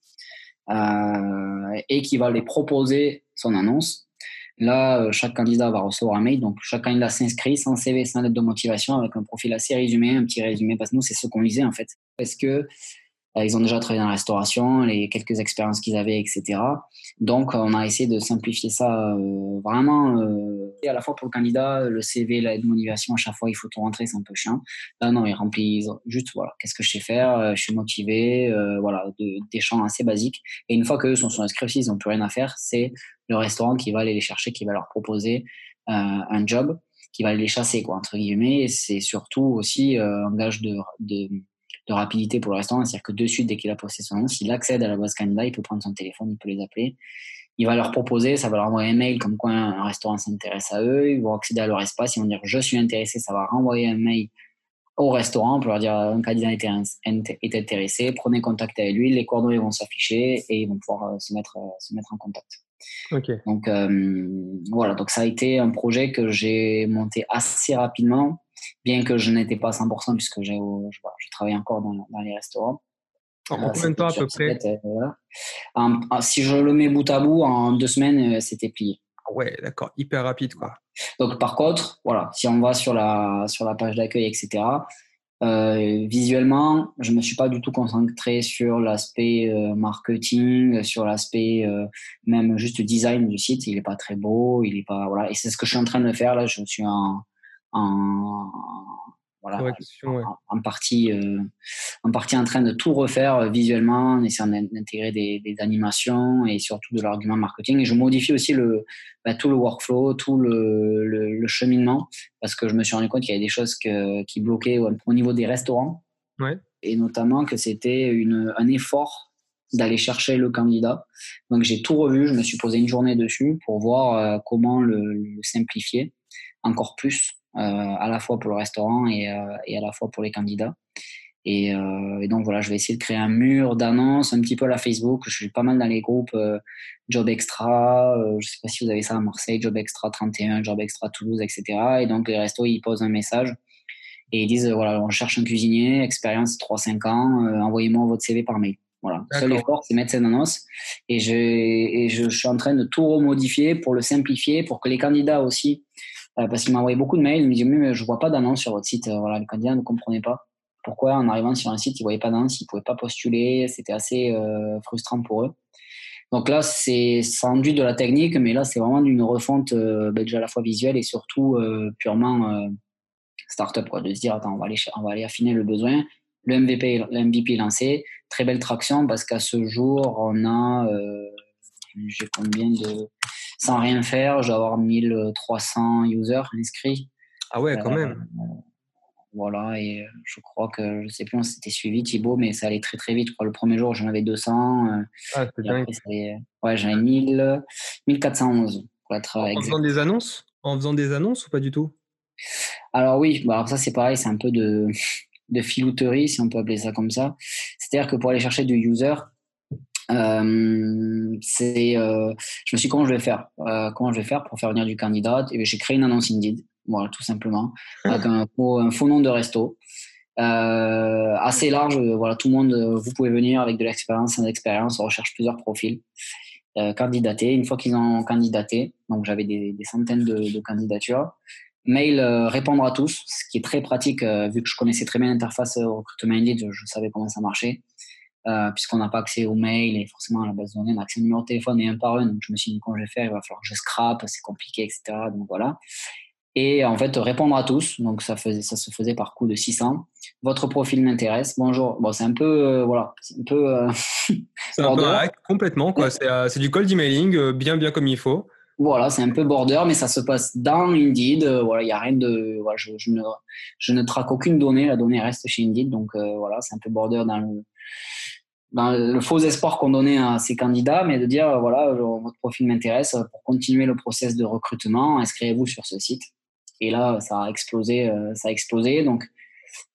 C: euh, et qui va les proposer son annonce Là, euh, chaque candidat va recevoir un mail. Donc, chaque candidat s'inscrit sans CV, sans lettre de motivation, avec un profil assez résumé, un petit résumé, parce que nous, c'est ce qu'on lisait en fait. Est-ce que ils ont déjà travaillé dans la restauration, les quelques expériences qu'ils avaient, etc. Donc, on a essayé de simplifier ça euh, vraiment, euh, à la fois pour le candidat, le CV, la motivation, à chaque fois, il faut tout rentrer, c'est un peu chiant. Là, non, ils remplissent juste, voilà, qu'est-ce que je sais faire, je suis motivé, voilà, des champs assez basiques. Et une fois qu'eux sont, sont inscrits ils n'ont plus rien à faire, c'est le restaurant qui va aller les chercher, qui va leur proposer un job, qui va les chasser, quoi, entre guillemets. C'est surtout aussi un gage de, de de rapidité pour le restaurant. C'est-à-dire que de suite, dès qu'il a posté son nom, s'il accède à la base candidat, il peut prendre son téléphone, il peut les appeler. Il va leur proposer, ça va leur envoyer un mail comme quoi un restaurant s'intéresse à eux. Ils vont accéder à leur espace, ils vont dire je suis intéressé. Ça va renvoyer un mail au restaurant pour leur dire un candidat est intéressé, prenez contact avec lui, les coordonnées vont s'afficher et ils vont pouvoir euh, se mettre, euh, se mettre en contact. Donc euh, voilà, donc ça a été un projet que j'ai monté assez rapidement bien que je n'étais pas à 100% puisque j'ai, je, travaillais encore dans, les restaurants.
B: En combien de temps à peu près?
C: euh, Si je le mets bout à bout, en deux semaines, euh, c'était plié.
B: Ah ouais, d'accord, hyper rapide quoi.
C: Donc par contre, voilà, si on va sur la, sur la page d'accueil, etc., euh, visuellement, je me suis pas du tout concentré sur l'aspect marketing, sur l'aspect même juste design du site. Il est pas très beau, il est pas voilà. Et c'est ce que je suis en train de faire là. Je suis en, en, voilà, en, partie, euh, en partie en train de tout refaire euh, visuellement, en essayant d'intégrer des, animations et surtout de l'argument marketing. Et je modifie aussi le, bah, tout le workflow, tout le, le, cheminement, parce que je me suis rendu compte qu'il y avait des choses que, qui bloquaient au, niveau des restaurants. Et notamment que c'était un effort d'aller chercher le candidat. Donc j'ai tout revu, je me suis posé une journée dessus pour voir euh, comment le simplifier encore plus à la fois pour le restaurant et, euh, et, à la fois pour les candidats. Et, euh, et, donc voilà, je vais essayer de créer un mur d'annonces, un petit peu à la Facebook. Je suis pas mal dans les groupes Job Extra, je sais pas si vous avez ça à Marseille, Job Extra 31, Job Extra Toulouse, etc. Et donc les restos, ils posent un message et ils disent voilà, on cherche un cuisinier, expérience 3-5 ans, envoyez-moi votre CV par mail. Voilà. Seul effort, c'est mettre cette annonce. Et, je, et je, je, suis en train de tout remodifier pour le simplifier, pour que les candidats aussi euh, parce qu'il m'a envoyé beaucoup de mails. Il me dit, mais je vois pas d'annonce sur votre site. Euh, voilà, les candidats ne comprenaient pas pourquoi en arrivant sur un site, ils voyaient pas d'annonce, ils pouvaient pas postuler, c'était assez euh, frustrant pour eux. Donc là, c'est rendu de la technique, mais là, c'est vraiment une refonte ben, déjà à la fois visuelle et surtout purement startup, quoi, de se dire, attends, on va aller, on va aller affiner le besoin. Le MVP, le MVP est lancé, très belle traction parce qu'à ce jour, on a, j'ai combien de, sans rien faire, je dois avoir 1300 users inscrits.
B: Ah ouais, quand même.
C: Euh, voilà, et euh, je crois que, je sais plus, on s'était suivi, Thibaut, mais ça allait très très vite. Je crois le premier jour, j'en avais 200. Euh, ah, c'est dingue. ouais, j'en ai 1411 pour être
B: En faisant des annonces? En faisant des annonces ou pas du tout?
C: Alors oui, bah, ça c'est pareil, c'est un peu de, de filouterie, si on peut appeler ça comme ça. C'est-à-dire que pour aller chercher du user, euh, c'est, euh, je me suis dit comment je vais faire, euh, comment je vais faire pour faire venir du candidat? Et j'ai créé une annonce Indeed, voilà, tout simplement, avec un faux, un faux nom de resto. assez large, voilà, tout le monde, vous pouvez venir avec de l'expérience, sans expérience, on recherche plusieurs profils. Euh, candidater. Une fois qu'ils ont candidaté, donc j'avais des, des, centaines de, de candidatures, mail répondre à tous, ce qui est très pratique vu que je connaissais très bien l'interface recrutement Indeed, je, je, savais comment ça marchait. Euh, puisqu'on n'a pas accès aux mails et forcément à la base de données, on a accès au numéro de téléphone et un par un. Donc je me suis dit, comment je vais faire? Il va falloir que je scrape, c'est compliqué, etc. Donc voilà. Et en fait, répondre à tous. Donc ça, faisait, ça se faisait par coup de 600. Votre profil m'intéresse. Bonjour. Bon, c'est un peu, euh, voilà, c'est un peu. Euh,
B: c'est un peu complètement, quoi. C'est du cold emailing, bien, bien comme il faut.
C: Voilà, c'est un peu border, mais ça se passe dans Indeed. voilà, il y a rien de, voilà, je, je, ne, je ne traque aucune donnée. La donnée reste chez Indeed, donc voilà, c'est un peu border dans le, ben, le faux espoir qu'on donnait à ces candidats, mais de dire voilà, votre profil m'intéresse pour continuer le process de recrutement, inscrivez-vous sur ce site. Et là, ça a explosé, euh, ça a explosé. Donc,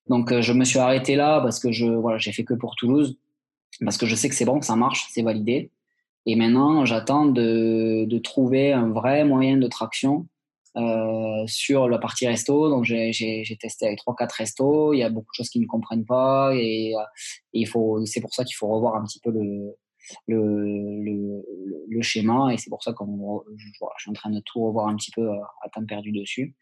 C: donc, euh, je me suis arrêté là parce que je, voilà, j'ai fait que pour Toulouse, parce que je sais que c'est bon, ça marche, c'est validé. Et maintenant, j'attends de, de trouver un vrai moyen de traction euh, sur la partie resto. Donc, j'ai testé avec 3-4 restos. Il y a beaucoup de choses qu'ils ne comprennent pas. Et, euh, il faut, c'est pour ça qu'il faut revoir un petit peu le, le, le, schéma. Et c'est pour ça que je, je, suis en train de tout revoir un petit peu euh, à temps perdu dessus.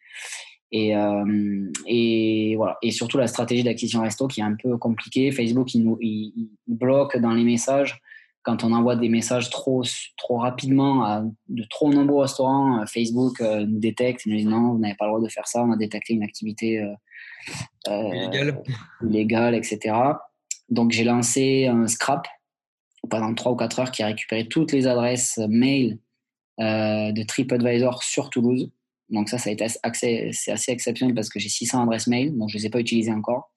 C: Et, euh, et voilà. Et surtout la stratégie d'acquisition resto qui est un peu compliquée. Facebook, il, nous, il bloque dans les messages quand on envoie des messages trop, trop rapidement à de trop nombreux restaurants, euh, Facebook euh, nous détecte, nous dit non, vous n'avez pas le droit de faire ça, on a détecté une activité
B: euh,
C: illégale. etc. Donc j'ai lancé un scrap pendant 3 ou 4 heures qui a récupéré toutes les adresses mail de TripAdvisor sur Toulouse. Donc ça, ça a été assez, c'est assez exceptionnel parce que j'ai 600 adresses mail, donc je ne les ai pas utilisées encore.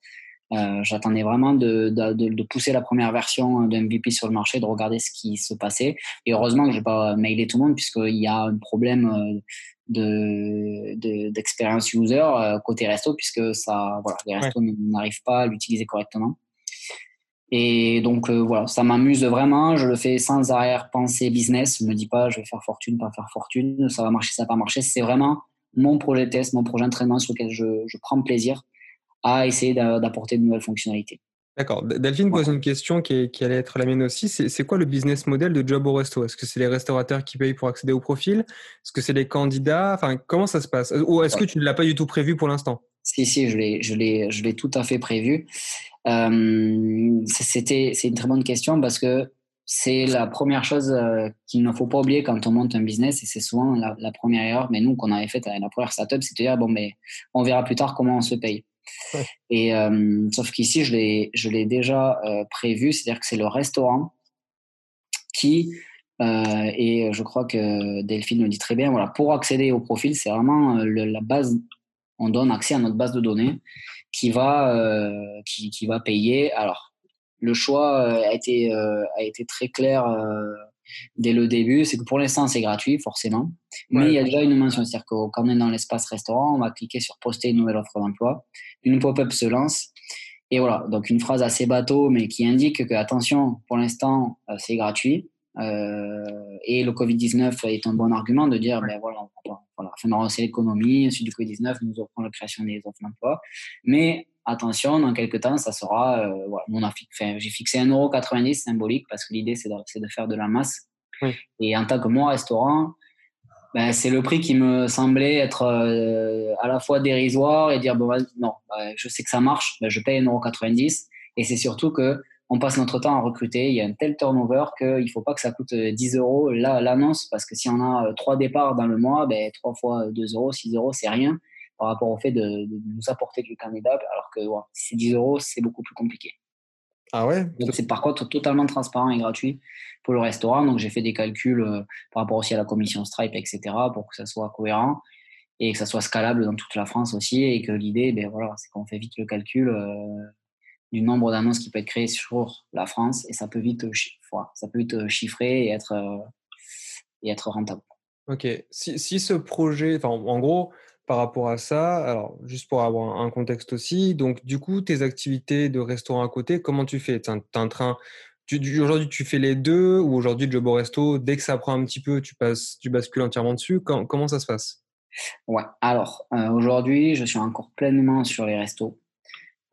C: Euh, j'attendais vraiment de, de, de, pousser la première version de MVP sur le marché, de regarder ce qui se passait. Et heureusement que je n'ai pas mailé tout le monde, puisqu'il y a un problème euh, de, d'expérience user euh, côté resto, puisque ça, voilà, les restos n'arrivent pas à l'utiliser correctement. Et donc voilà, ça m'amuse vraiment. Je le fais sans arrière-pensée business. Je me dis pas, je vais faire fortune, pas faire fortune, ça va marcher, ça va pas marcher. C'est vraiment mon projet test, mon projet d'entraînement sur lequel je, je prends plaisir à essayer d'apporter de nouvelles fonctionnalités.
B: D'accord. Delphine pose une question qui, qui, allait être la mienne aussi. C'est quoi le business model de Job au Resto? Est-ce que c'est les restaurateurs qui payent pour accéder au profil? Est-ce que c'est les candidats? Enfin, comment ça se passe? Ou est-ce que tu ne l'as pas du tout prévu pour l'instant?
C: Si, si, je l'ai, tout à fait prévu. Euh, c'était, c'est une très bonne question parce que c'est la première chose euh, qu'il ne faut pas oublier quand on monte un business et c'est souvent la, la, première erreur. Mais nous, qu'on avait fait à la première startup, c'est de dire bon, mais on verra plus tard comment on se paye. Et sauf qu'ici, je l'ai, je l'ai déjà prévu, c'est-à-dire que c'est le restaurant qui et je crois que Delphine le dit très bien. Voilà, pour accéder au profil, c'est vraiment la base. On donne accès à notre base de données qui va qui, va payer. Alors, le choix a été a été très clair dès le début, c'est que pour l'instant, c'est gratuit, forcément. Mais il y a déjà une mention. C'est-à-dire que quand on est dans l'espace restaurant, on va cliquer sur poster une nouvelle offre d'emploi. Une pop-up se lance. Et voilà, donc une phrase assez bateau, mais qui indique que, attention, pour l'instant, euh, c'est gratuit. Euh, et le Covid-19 est un bon argument de dire, ben voilà, voilà afin de relancer l'économie, suite du Covid-19, nous offrons la création des offres d'emploi. Mais attention, dans quelques temps, ça sera, euh, voilà, j'ai fixé 1,90€ symbolique parce que l'idée, c'est de, de, faire de la masse. Et en tant que moi, restaurant, ben, c'est le prix qui me semblait être euh, à la fois dérisoire et dire bon, non, ben, je sais que ça marche, ben, je paye 1,90€ et c'est surtout que on passe notre temps à recruter. Il y a un tel turnover qu'il ne faut pas que ça coûte 10 euros l'annonce parce que si on a trois départs dans le mois, ben, 3 fois 2 euros, 6 euros, c'est rien par rapport au fait de, nous apporter du candidat alors que si c'est 10 euros, c'est beaucoup plus compliqué.
B: Ah ouais?
C: Donc c'est par contre totalement transparent et gratuit pour le restaurant. Donc j'ai fait des calculs euh, par rapport aussi à la commission Stripe, etc. pour que ça soit cohérent et que ça soit scalable dans toute la France aussi. Et que l'idée, ben voilà, c'est qu'on fait vite le calcul euh, du nombre d'annonces qui peut être créé sur la France et ça peut vite, ça peut vite chiffrer et être, euh, et être rentable.
B: Ok. Si, si ce projet, enfin en gros, par rapport à ça, alors juste pour avoir un contexte aussi, donc du coup, tes activités de restaurant à côté, comment tu fais? Tu en train, aujourd'hui, tu fais les deux ou aujourd'hui, Job au resto, dès que ça prend un petit peu, tu, passes, tu bascules entièrement dessus? Comment, ça se passe?
C: Ouais, alors euh, aujourd'hui, je suis encore pleinement sur les restos.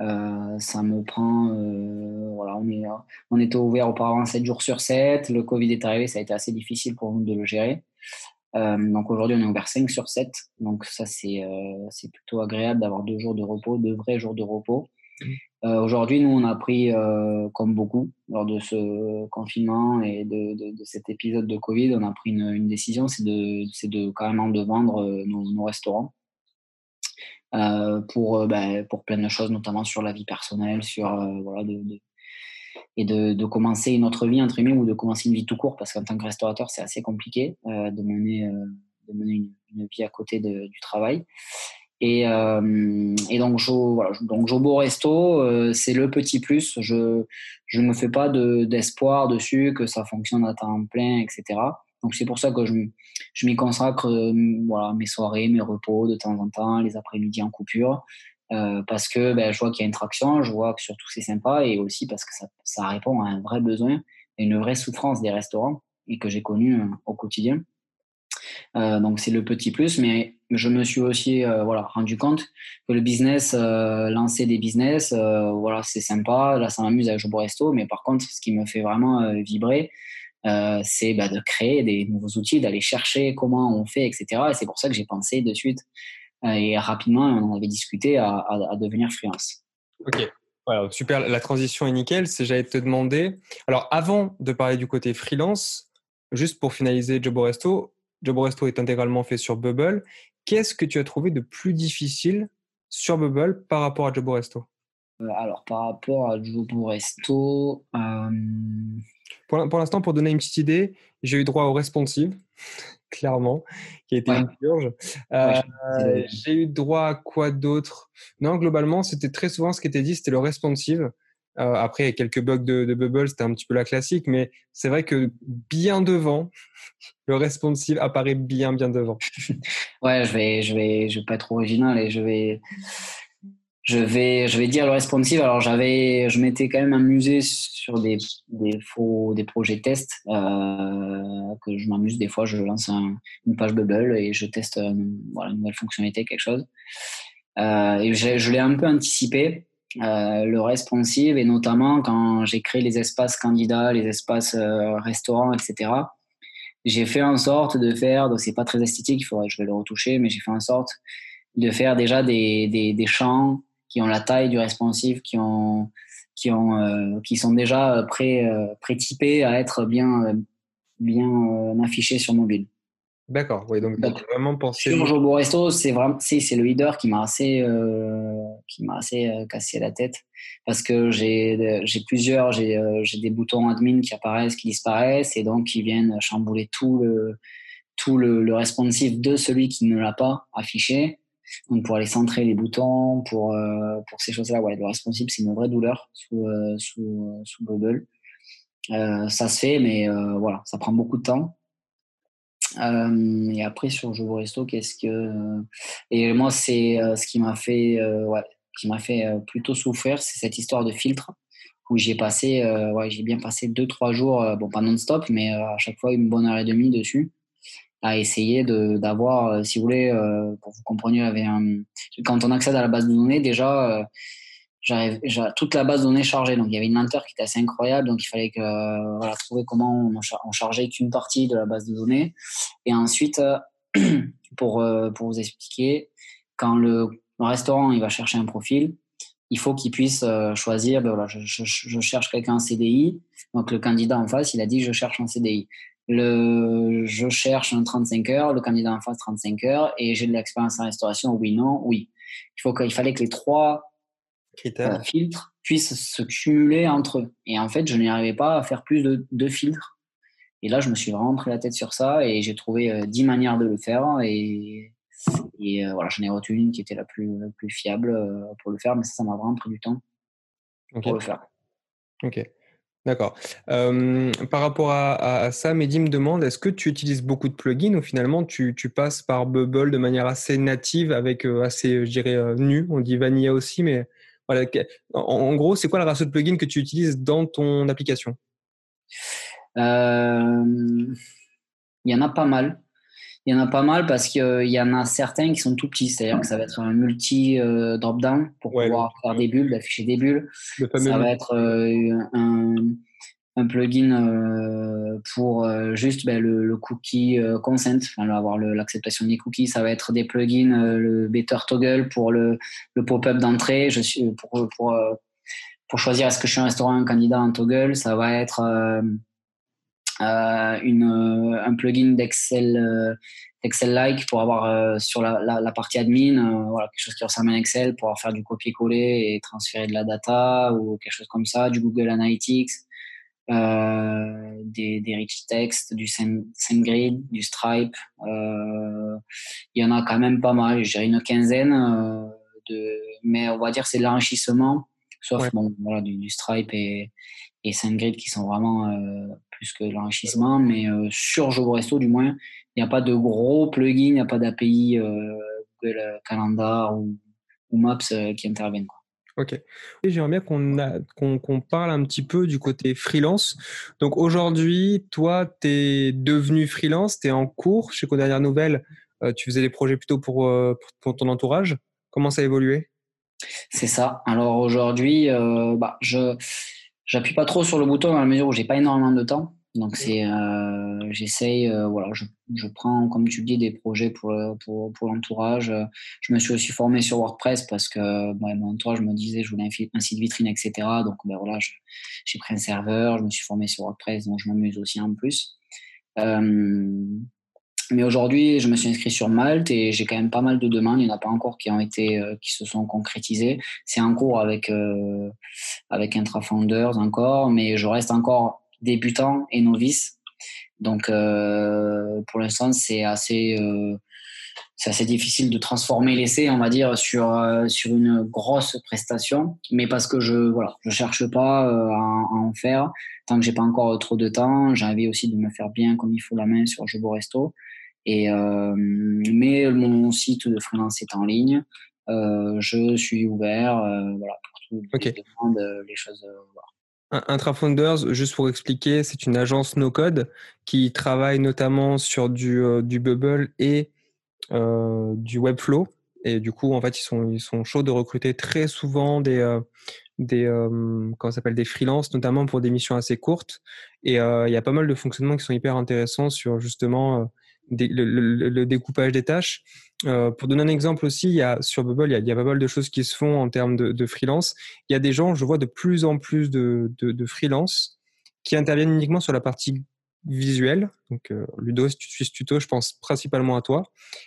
C: Euh, ça me prend, euh, voilà, on, est, on était ouvert auparavant 7 jours sur 7. Le Covid est arrivé, ça a été assez difficile pour nous de le gérer. Euh, donc aujourd'hui, on est ouvert 5 sur 7. Donc ça, c'est euh, c'est plutôt agréable d'avoir deux jours de repos, deux vrais jours de repos. Mmh. Euh, aujourd'hui, nous, on a pris, comme beaucoup, lors de ce confinement et de, de, de, cet épisode de Covid, on a pris une, une décision, c'est de, de carrément de vendre nos, nos restaurants. pour, ben, pour plein de choses, notamment sur la vie personnelle, sur voilà, de, et de, de, commencer une autre vie, entre guillemets, ou de commencer une vie tout court, parce qu'en tant que restaurateur, c'est assez compliqué euh, de mener, euh, de mener une, vie à côté du travail. Et, euh, et donc, je, voilà, Jobo Resto, c'est le petit plus. Je ne me fais pas d'espoir dessus que ça fonctionne à temps plein, etc. Donc, c'est pour ça que je, je m'y consacre voilà, mes soirées, mes repos de temps en temps, les après-midi en coupure. Euh, parce que ben, je vois qu'il y a une traction, je vois que surtout c'est sympa et aussi parce que ça, répond à un vrai besoin et une vraie souffrance des restaurants et que j'ai connu euh, au quotidien. Euh, donc c'est le petit plus, mais je me suis aussi voilà rendu compte que le business, lancer des business, voilà c'est sympa, là ça m'amuse avec Jobo Resto, mais par contre ce qui me fait vraiment vibrer, c'est bah, de créer des nouveaux outils, d'aller chercher comment on fait, etc. Et c'est pour ça que j'ai pensé de suite et rapidement, on avait discuté à, à, devenir freelance.
B: Ok, voilà, super. La transition est nickel. C'est j'allais te demander. Alors, avant de parler du côté freelance, juste pour finaliser Jobo Resto, Jobo Resto est intégralement fait sur Bubble. Qu'est-ce que tu as trouvé de plus difficile sur Bubble par rapport à Jobo Resto?
C: Euh, Alors, par rapport à Jobo Resto. Euh...
B: Pour, pour l'instant, pour donner une petite idée, j'ai eu droit au responsive clairement, qui a été une purge. Euh, j'ai eu droit à quoi d'autre? Non, globalement, c'était très souvent ce qui était dit, c'était le responsive. Euh, après, il y a quelques bugs de, de Bubble, c'était un petit peu la classique, mais c'est vrai que bien devant, le responsive apparaît bien, bien devant.
C: ouais, je vais, je vais, je vais pas être original et je vais, je vais, je vais dire le responsive. Alors, j'avais, je m'étais quand même amusé sur des, faux, des projets tests, euh, que je m'amuse des fois. Je lance une page Bubble et je teste euh, voilà, une nouvelle fonctionnalité, quelque chose. Euh, et je, je l'ai un peu anticipé, euh, le responsive, et notamment quand j'ai créé les espaces candidats, les espaces euh, restaurants, etc. J'ai fait en sorte de faire, donc c'est pas très esthétique, il faudrait, je vais le retoucher, mais j'ai fait en sorte de faire déjà des, des, des champs qui ont la taille du responsive, qui ont qui ont euh, qui sont déjà pré euh, pré-typés à être bien euh, bien affichés sur mobile.
B: D'accord, oui, donc, donc vraiment pensé.
C: Sur Jobo Resto, c'est vraiment c'est le leader qui m'a assez qui m'a assez cassé la tête parce que j'ai j'ai plusieurs j'ai j'ai des boutons admin qui apparaissent, qui disparaissent et donc qui viennent chambouler tout le tout le, le responsive de celui qui ne l'a pas affiché donc pour aller centrer les boutons, pour, euh, pour ces choses-là, ouais, le responsive, c'est une vraie douleur sous, euh, sous, euh, sous. Euh, ça se fait, mais voilà, ça prend beaucoup de temps. et après sur Jobo Resto, qu'est-ce que et moi c'est ce qui m'a fait ouais, qui m'a fait plutôt souffrir, c'est cette histoire de filtre où j'ai passé ouais, j'ai bien passé deux trois jours bon pas non-stop mais à chaque fois une bonne heure et demie dessus à essayer d'avoir, euh, si vous voulez, euh, pour vous compreniez, avait un, quand on accède à la base de données, déjà, euh, j'arrive, toute la base de données chargée. Donc, il y avait une lenteur qui était assez incroyable. Donc, il fallait que, voilà, trouver comment on, chargeait qu'une partie de la base de données. Et ensuite, pour, pour vous expliquer, quand le, restaurant il va chercher un profil, il faut qu'il puisse choisir, ben voilà, je, je cherche quelqu'un en CDI, donc le candidat en face, il a dit je cherche un CDI. Le, je cherche un 35 heures, le candidat en face 35 heures, et j'ai de l'expérience en restauration, oui, non, oui. Il, faut qu'il fallait que les trois Critères. Euh, filtres puissent se cumuler entre eux. Et en fait, je n'y arrivais pas à faire plus de deux filtres. Et là, je me suis vraiment pris la tête sur ça et j'ai trouvé euh, dix manières de le faire. Et, et euh, voilà, j'en ai retenu une qui était la plus, la plus fiable pour le faire, mais ça, ça m'a vraiment pris du temps pour le faire.
B: Ok. D'accord. par rapport à, ça, Mehdi me demande, est-ce que tu utilises beaucoup de plugins ou finalement tu, passes par Bubble de manière assez native, avec assez, je dirais, nu? On dit Vanilla aussi, mais voilà. En, gros, c'est quoi le ratio de plugins que tu utilises dans ton application?
C: Il y en a pas mal. Il y en a pas mal parce qu'il y en a certains qui sont tout petits, c'est-à-dire que ça va être un multi drop-down pour pouvoir faire des bulles, afficher des bulles. ça va être un, un, plugin pour juste ben, le, cookie consent, enfin, avoir l'acceptation des cookies. Ça va être des plugins, le Better Toggle pour le, le pop-up d'entrée. Je suis pour, pour, pour choisir est-ce que je suis un restaurant un candidat en toggle. Ça va être euh, une, euh, un plugin d'Excel euh, Excel-like pour avoir sur la, la, partie admin, voilà, quelque chose qui ressemble à Excel pour faire du copier-coller et transférer de la data ou quelque chose comme ça, du Google Analytics, des, des rich text, du SendGrid, du Stripe. il y en a quand même pas mal, dirais une quinzaine, de, mais on va dire c'est l'enrichissement, sauf bon, voilà, du, du Stripe et, et SendGrid qui sont vraiment plus que l'enrichissement, mais euh, sur Joboresto, du moins, il n'y a pas de gros plugins, il n'y a pas d'API euh, Google Calendar ou, Maps euh, qui interviennent.
B: Ok. J'aimerais bien qu'on parle un petit peu du côté freelance. Donc aujourd'hui, toi, tu es devenu freelance, tu es en cours. Je sais qu'aux dernières nouvelles, tu faisais des projets plutôt pour, pour, ton entourage. Comment ça a évolué?
C: C'est ça. Alors aujourd'hui, bah, je J'appuie pas trop sur le bouton dans la mesure où j'ai pas énormément de temps. Donc c'est, euh, j'essaye, euh, voilà, je, je, prends, comme tu dis, des projets pour, pour, pour l'entourage. Je me suis aussi formé sur WordPress parce que bah, mon entourage me disait je voulais un, site vitrine, etc. Donc ben, voilà, j'ai pris un serveur, je me suis formé sur WordPress, donc je m'amuse aussi en plus. Euh, mais aujourd'hui, je me suis inscrit sur Malte et j'ai quand même pas mal de demandes. Il n'y en a pas encore qui ont été, euh, qui se sont concrétisées. C'est en cours avec euh, avec Intrafounders encore, mais je reste encore débutant et novice. Donc euh, pour l'instant, c'est assez euh, c'est assez difficile de transformer l'essai, on va dire, sur euh, sur une grosse prestation. Mais parce que je voilà, je cherche pas à, à en faire tant que j'ai pas encore trop de temps. J'ai envie aussi de me faire bien comme il faut la main sur Jobo Resto. Et, euh, mais mon site de freelance est en ligne. Euh, je suis ouvert euh, voilà, pour tout okay. les, les choses.
B: Intrafounders, juste pour expliquer, c'est une agence no-code qui travaille notamment sur du, du Bubble et du Webflow. Et du coup, en fait, ils sont, ils sont chauds de recruter très souvent des, des, euh, comment s'appelle, des freelances, notamment pour des missions assez courtes. Et il y a pas mal de fonctionnements qui sont hyper intéressants sur justement le, découpage des tâches. Euh, pour donner un exemple aussi, il y a, sur Bubble, il y, a, pas mal de choses qui se font en termes de, freelance. Il y a des gens, je vois de plus en plus de, de freelance qui interviennent uniquement sur la partie visuel. Donc, euh, Ludo, si tu suis ce tuto, je pense principalement à toi.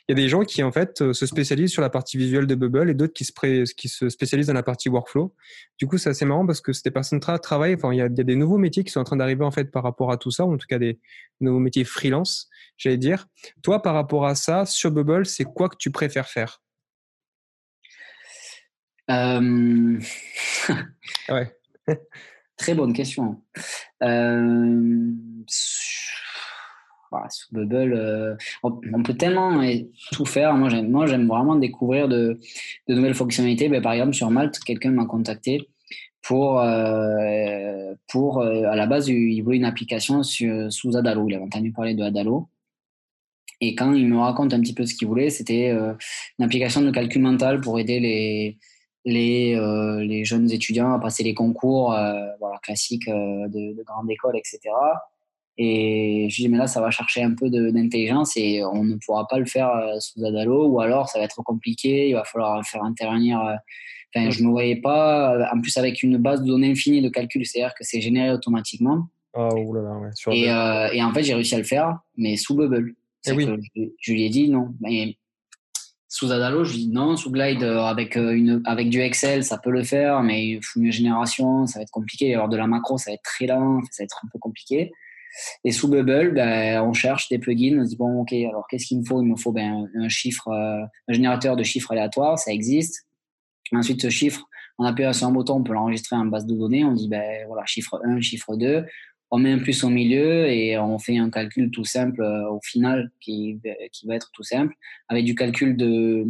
B: Il y a des gens qui, en fait, euh, se spécialisent sur la partie visuelle de Bubble et d'autres qui se, qui se spécialisent dans la partie workflow. Du coup, c'est assez marrant parce que ces personnes travaillent, enfin, il y, a, il y a des nouveaux métiers qui sont en train d'arriver, en fait, par rapport à tout ça, ou en tout cas des nouveaux métiers freelance, j'allais dire. Toi, par rapport à ça, sur Bubble, c'est quoi que tu préfères faire?
C: Euh... ouais. Très bonne question. Euh, sur Bubble, euh, on, peut tellement tout faire. Moi, j'aime, vraiment découvrir de, de nouvelles fonctionnalités. Ben, par exemple, sur Malte, quelqu'un m'a contacté pour, euh, pour à la base, il voulait une application sur, sous Adalo. Il avait entendu parler de Adalo. Et quand il me raconte un petit peu ce qu'il voulait, c'était une application de calcul mental pour aider les, les, euh, les jeunes étudiants à passer les concours euh, voilà, classiques euh, de, de grande école, etc. Et je dis, mais là, ça va chercher un peu d'intelligence et on ne pourra pas le faire euh, sous Adalo ou alors ça va être compliqué, il va falloir faire intervenir. Euh, enfin, je ne me voyais pas, euh, en plus avec une base de données infinie de calcul, c'est-à-dire que c'est généré automatiquement.
B: Oh, là ouais,
C: et, et, en fait, j'ai réussi à le faire, mais sous Bubble.
B: Eh oui.
C: je, je, lui ai dit non. Mais sous Adalo, je dis non. Sous Glide, avec, une, avec du Excel, ça peut le faire, mais une génération, ça va être compliqué. Alors de la macro, ça va être très lent, ça va être un peu compliqué. Et sous Bubble, ben, on cherche des plugins. On se dit, bon, OK, alors qu'est-ce qu'il me faut? Il me faut ben, un chiffre, euh, un générateur de chiffres aléatoires, ça existe. Ensuite, ce chiffre, en appuyant sur un bouton, on peut l'enregistrer en base de données. On dit, ben, voilà, chiffre 1, chiffre 2. On met un plus au milieu et on fait un calcul tout simple euh, au final qui, qui va être tout simple avec du calcul de,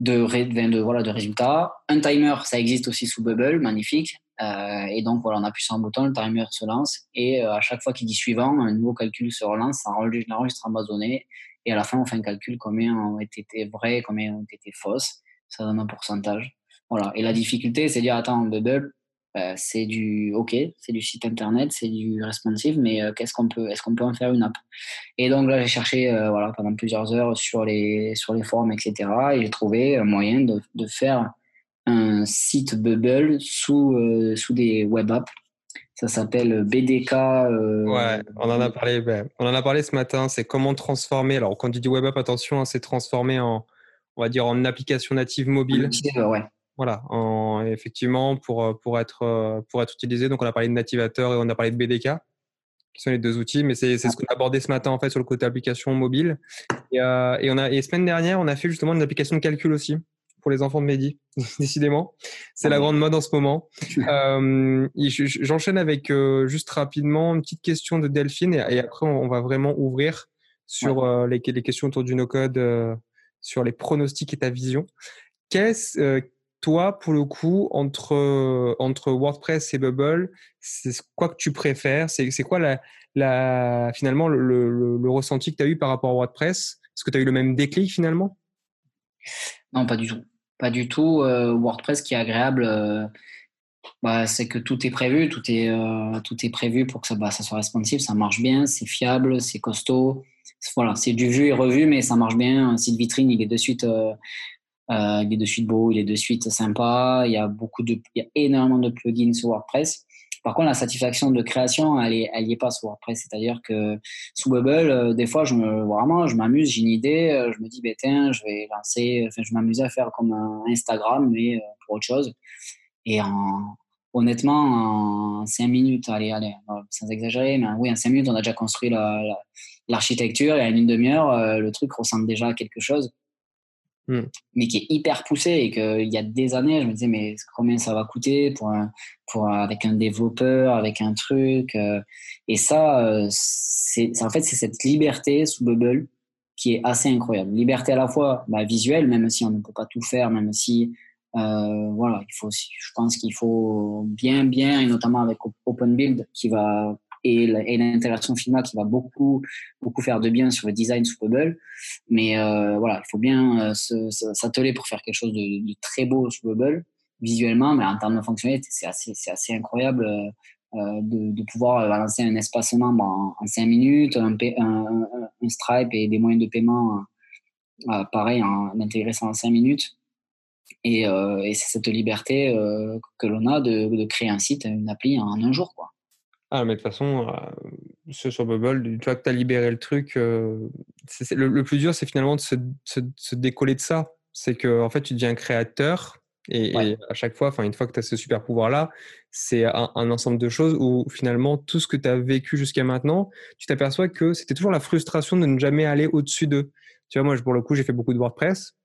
C: de, de, voilà, de résultats. Un timer, ça existe aussi sous Bubble, magnifique. Euh, et donc voilà, on appuie sur un bouton, le timer se lance et euh, à chaque fois qu'il dit suivant, un nouveau calcul se relance, ça enregistre en et à la fin on fait un calcul combien ont été vrais, combien ont été fausses. Ça donne un pourcentage. Voilà. Et la difficulté, c'est de dire attends, Bubble, euh, c'est du OK, c'est du site internet, c'est du responsive, mais qu'est-ce qu'on peut, est-ce qu'on peut en faire une app? Et donc là, j'ai cherché voilà pendant plusieurs heures sur les sur les forums, etc. Et j'ai trouvé un moyen de, de faire un site Bubble sous, euh, sous des web apps. Ça s'appelle BDK.
B: Euh, ouais, on en a parlé. Ben, on en a parlé ce matin. C'est comment transformer. Alors, quand tu dis web app, attention, hein, c'est transformer en, on va dire, en application native mobile.
C: ouais.
B: Voilà, en, effectivement, pour, pour, être, pour être utilisé. Donc, on a parlé de Nativator et on a parlé de BDK, qui sont les deux outils. Mais c'est ce qu'on a abordé ce matin, en fait, sur le côté application mobile. Et, euh, et, on a, et semaine dernière, on a fait justement une application de calcul aussi pour les enfants de Mehdi, décidément. C'est la grande mode en ce moment. Euh, J'enchaîne avec euh, juste rapidement une petite question de Delphine et, après on, va vraiment ouvrir sur euh, les, les, questions autour du no-code, euh, sur les pronostics et ta vision. Qu'est-ce, toi, pour le coup, entre, entre WordPress et Bubble, c'est quoi que tu préfères? C'est quoi la, finalement le, ressenti que tu as eu par rapport à WordPress? Est-ce que tu as eu le même déclic finalement?
C: Non, pas du tout. Pas du tout. Euh, WordPress qui est agréable, euh, bah, c'est que tout est prévu, tout est, euh, prévu pour que ça, bah, ça soit responsive, ça marche bien, c'est fiable, c'est costaud. Voilà, c'est du vu et revu, mais ça marche bien. Un site vitrine, il est de suite, il est de suite beau, il est de suite sympa. Il y a beaucoup de, il y a énormément de plugins sur WordPress. Par contre, la satisfaction de création, elle n'y elle est pas sous WordPress. C'est-à-dire que sous Bubble, euh, des fois, je me, vraiment, je m'amuse, j'ai une idée, euh, je me dis, ben, tiens, je vais lancer, enfin, je m'amuse à faire comme un Instagram, mais euh, pour autre chose. Et en, honnêtement, en cinq minutes, allez, allez, sans exagérer, mais oui, en cinq minutes, on a déjà construit l'architecture la, et en une demi-heure, le truc ressemble déjà à quelque chose. Hmm. mais qui est hyper poussé et qu'il y a des années, je me disais, mais combien ça va coûter pour, pour avec un développeur, avec un truc. Euh, et ça, euh, c'est en fait, c'est cette liberté sous Bubble qui est assez incroyable. Liberté à la fois bah, visuelle, même si on ne peut pas tout faire, même si, euh, voilà, il faut, je pense qu'il faut bien, bien, et notamment avec Open Build qui va et l'intégration Figma qui va beaucoup, beaucoup faire de bien sur le design sous Bubble. Mais euh, voilà, il faut bien euh, s'atteler pour faire quelque chose de, très beau sous Bubble visuellement, mais en termes de fonctionnalité, c'est assez, assez incroyable euh, euh de, pouvoir lancer un espacement en, en 5 minutes, un, Stripe et des moyens de paiement pareil, en, intégrer ça en 5 minutes. Et, et c'est cette liberté que l'on a de, de, créer un site, une appli en un jour. Quoi.
B: Ah, mais de toute façon, euh, sur Bubble, tu vois que tu as libéré le truc. Euh, le, plus dur, c'est finalement de se, se, décoller de ça. C'est que en fait, tu deviens créateur. Et, à chaque fois, une fois que tu as ce super pouvoir-là, c'est un, ensemble de choses où finalement, tout ce que tu as vécu jusqu'à maintenant, tu t'aperçois que c'était toujours la frustration de ne jamais aller au-dessus d'eux. Tu vois, moi, pour le coup, j'ai fait beaucoup de WordPress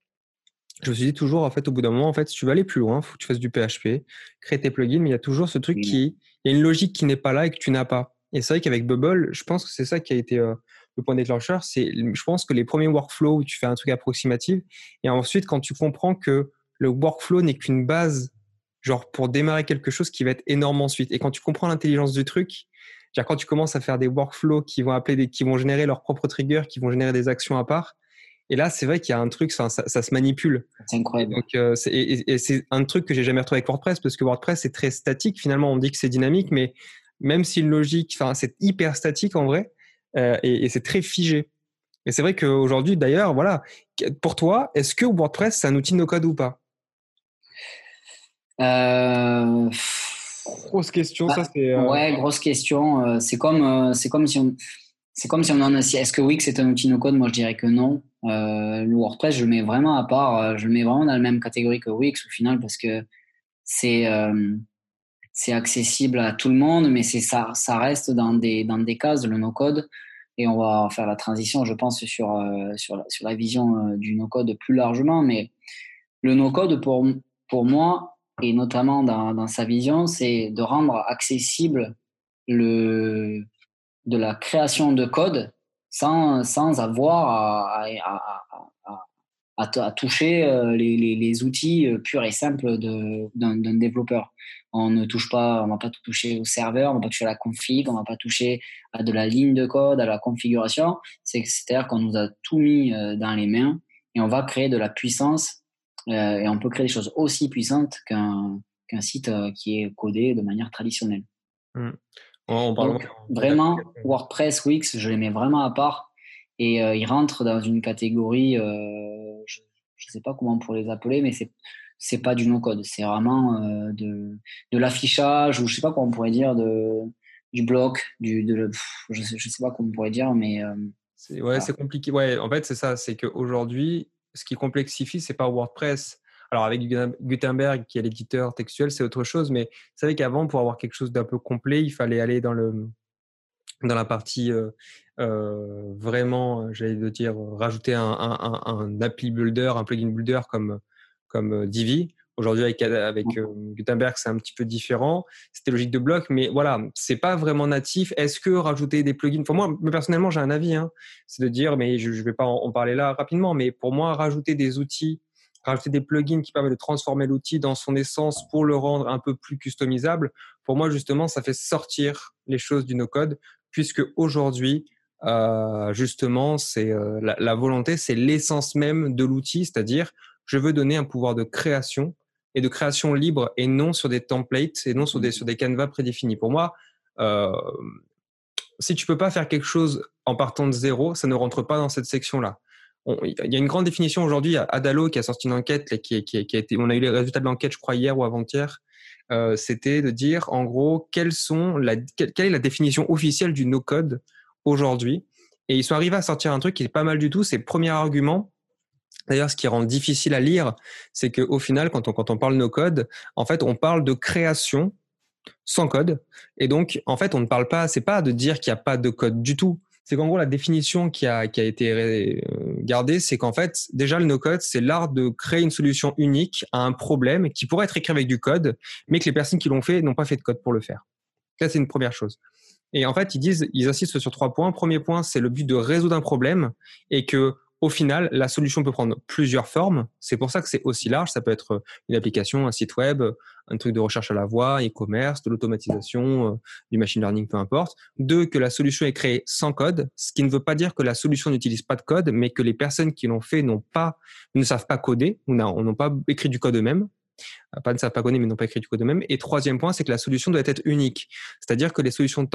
B: je me suis dit toujours, en fait, au bout d'un moment, en fait, si tu veux aller plus loin, il faut que tu fasses du PHP, créer tes plugins, mais il y a toujours ce truc qui, il y a une logique qui n'est pas là et que tu n'as pas. Et c'est vrai qu'avec Bubble, je pense que c'est ça qui a été euh, le point déclencheur. C'est, je pense que les premiers workflows où tu fais un truc approximatif, et ensuite quand tu comprends que le workflow n'est qu'une base, genre pour démarrer quelque chose qui va être énorme ensuite. Et quand tu comprends l'intelligence du truc, quand tu commences à faire des workflows qui vont appeler qui vont générer leurs propres triggers, qui vont générer des actions à part, et là, c'est vrai qu'il y a un truc, ça, ça, se manipule.
C: C'est incroyable.
B: Donc, euh, et, c'est un truc que j'ai jamais retrouvé avec WordPress parce que WordPress c'est très statique. Finalement, on dit que c'est dynamique, mais même si une logique, enfin, c'est hyper statique en vrai, euh, et, et c'est très figé. Et c'est vrai qu'aujourd'hui, d'ailleurs, voilà, pour toi, est-ce que WordPress, c'est un outil no-code ou pas?
C: Euh...
B: Grosse question, ça
C: Bah,
B: c'est. euh,
C: Ouais, grosse question. C'est comme, c'est comme si on, c'est comme si on en a. si- Est-ce que Wix est un outil no-code Moi, je dirais que non. Euh, le WordPress, je le mets vraiment à part. euh, Je le mets vraiment dans la même catégorie que Wix au final parce que c'est, euh, c'est accessible à tout le monde, mais c'est ça, ça reste dans des, dans des cases le no-code. Et on va faire la transition, je pense, sur, euh, sur, la, sur la vision euh, du no-code plus largement. Mais le no-code, pour, pour moi, et notamment dans, dans sa vision, c'est de rendre accessible le, de la création de code sans, sans avoir à, à, à, toucher euh, les, les, outils euh, purs et simples d'un développeur. On ne touche pas, on va pas toucher au serveur, on va pas toucher à la config, on va pas toucher à de la ligne de code, à la configuration. C'est- C'est-à-dire qu'on nous a tout mis euh, dans les mains et on va créer de la puissance et on peut créer des choses aussi puissantes qu'un qu'un site qui est codé de manière traditionnelle.
B: On parle
C: Donc, vraiment, WordPress, Wix, je les mets vraiment à part. Et euh, ils rentrent dans une catégorie, euh, je ne sais pas comment on pourrait les appeler, mais c'est c'est pas du no-code. C'est vraiment euh, de, de l'affichage, ou je sais pas comment on pourrait dire, de, du bloc, du, de, pff, je sais, je sais pas comment on pourrait dire, mais
B: C'est ouais, c'est compliqué. Ouais, en fait, c'est ça. C'est qu'aujourd'hui, ce qui complexifie, c'est pas WordPress. Alors, avec Gutenberg- qui est l'éditeur textuel, c'est autre chose. Mais vous savez qu'avant, pour avoir quelque chose d'un peu complet, il fallait aller dans, le, dans la partie euh, euh, vraiment, j'allais dire, rajouter un, un, un, un appli builder, un plugin builder comme, comme euh, Divi. Aujourd'hui, avec, avec euh, Gutenberg, c'est un petit peu différent. C'était logique de bloc, mais voilà, c'est pas vraiment natif. Est-ce que rajouter des plugins Pour moi, personnellement, j'ai un avis. Hein, c'est de dire, mais je ne vais pas en, en parler là rapidement, mais pour moi, rajouter des outils, rajouter des plugins qui permettent de transformer l'outil dans son essence pour le rendre un peu plus customisable, pour moi, justement, ça fait sortir les choses du no-code, puisque aujourd'hui, euh, justement, c'est euh, la, la volonté, c'est l'essence même de l'outil, c'est-à-dire, je veux donner un pouvoir de création et de création libre et non sur des templates et non sur des, sur des canevas prédéfinis. Pour moi, euh, si tu peux pas faire quelque chose en partant de zéro, ça ne rentre pas dans cette section-là. Il y a une grande définition aujourd'hui. A Adalo qui a sorti une enquête, qui, a été, on a eu les résultats de l'enquête, je crois, hier ou avant-hier. Euh, C'était de dire, en gros, quelles sont la, quelle, quelle est la définition officielle du no-code aujourd'hui? Et ils sont arrivés à sortir un truc qui est pas mal du tout. C'est le premier argument. D'ailleurs, ce qui rend difficile à lire, c'est qu'au final, quand on, quand on parle no-code, en fait, on parle de création sans code. Et donc, en fait, on ne parle pas, c'est pas de dire qu'il n'y a pas de code du tout. C'est qu'en gros, la définition qui a, été gardée, c'est qu'en fait, déjà, le no-code, c'est l'art de créer une solution unique à un problème qui pourrait être écrit avec du code, mais que les personnes qui l'ont fait n'ont pas fait de code pour le faire. Ça, c'est une première chose. Et en fait, ils disent, ils insistent sur trois points. Premier point, c'est le but de résoudre un problème et que au final, la solution peut prendre plusieurs formes. C'est pour ça que c'est aussi large. Ça peut être une application, un site web, un truc de recherche à la voix, e-commerce, de l'automatisation, du machine learning, peu importe. Deux, que la solution est créée sans code, ce qui ne veut pas dire que la solution n'utilise pas de code, mais que les personnes qui l'ont fait n'ont pas, ne savent pas coder, ou n'ont pas écrit du code eux-mêmes. Pas ne savent pas coder, mais n'ont pas écrit du code eux-mêmes. Et troisième point, c'est que la solution doit être unique. C'est-à-dire que les solutions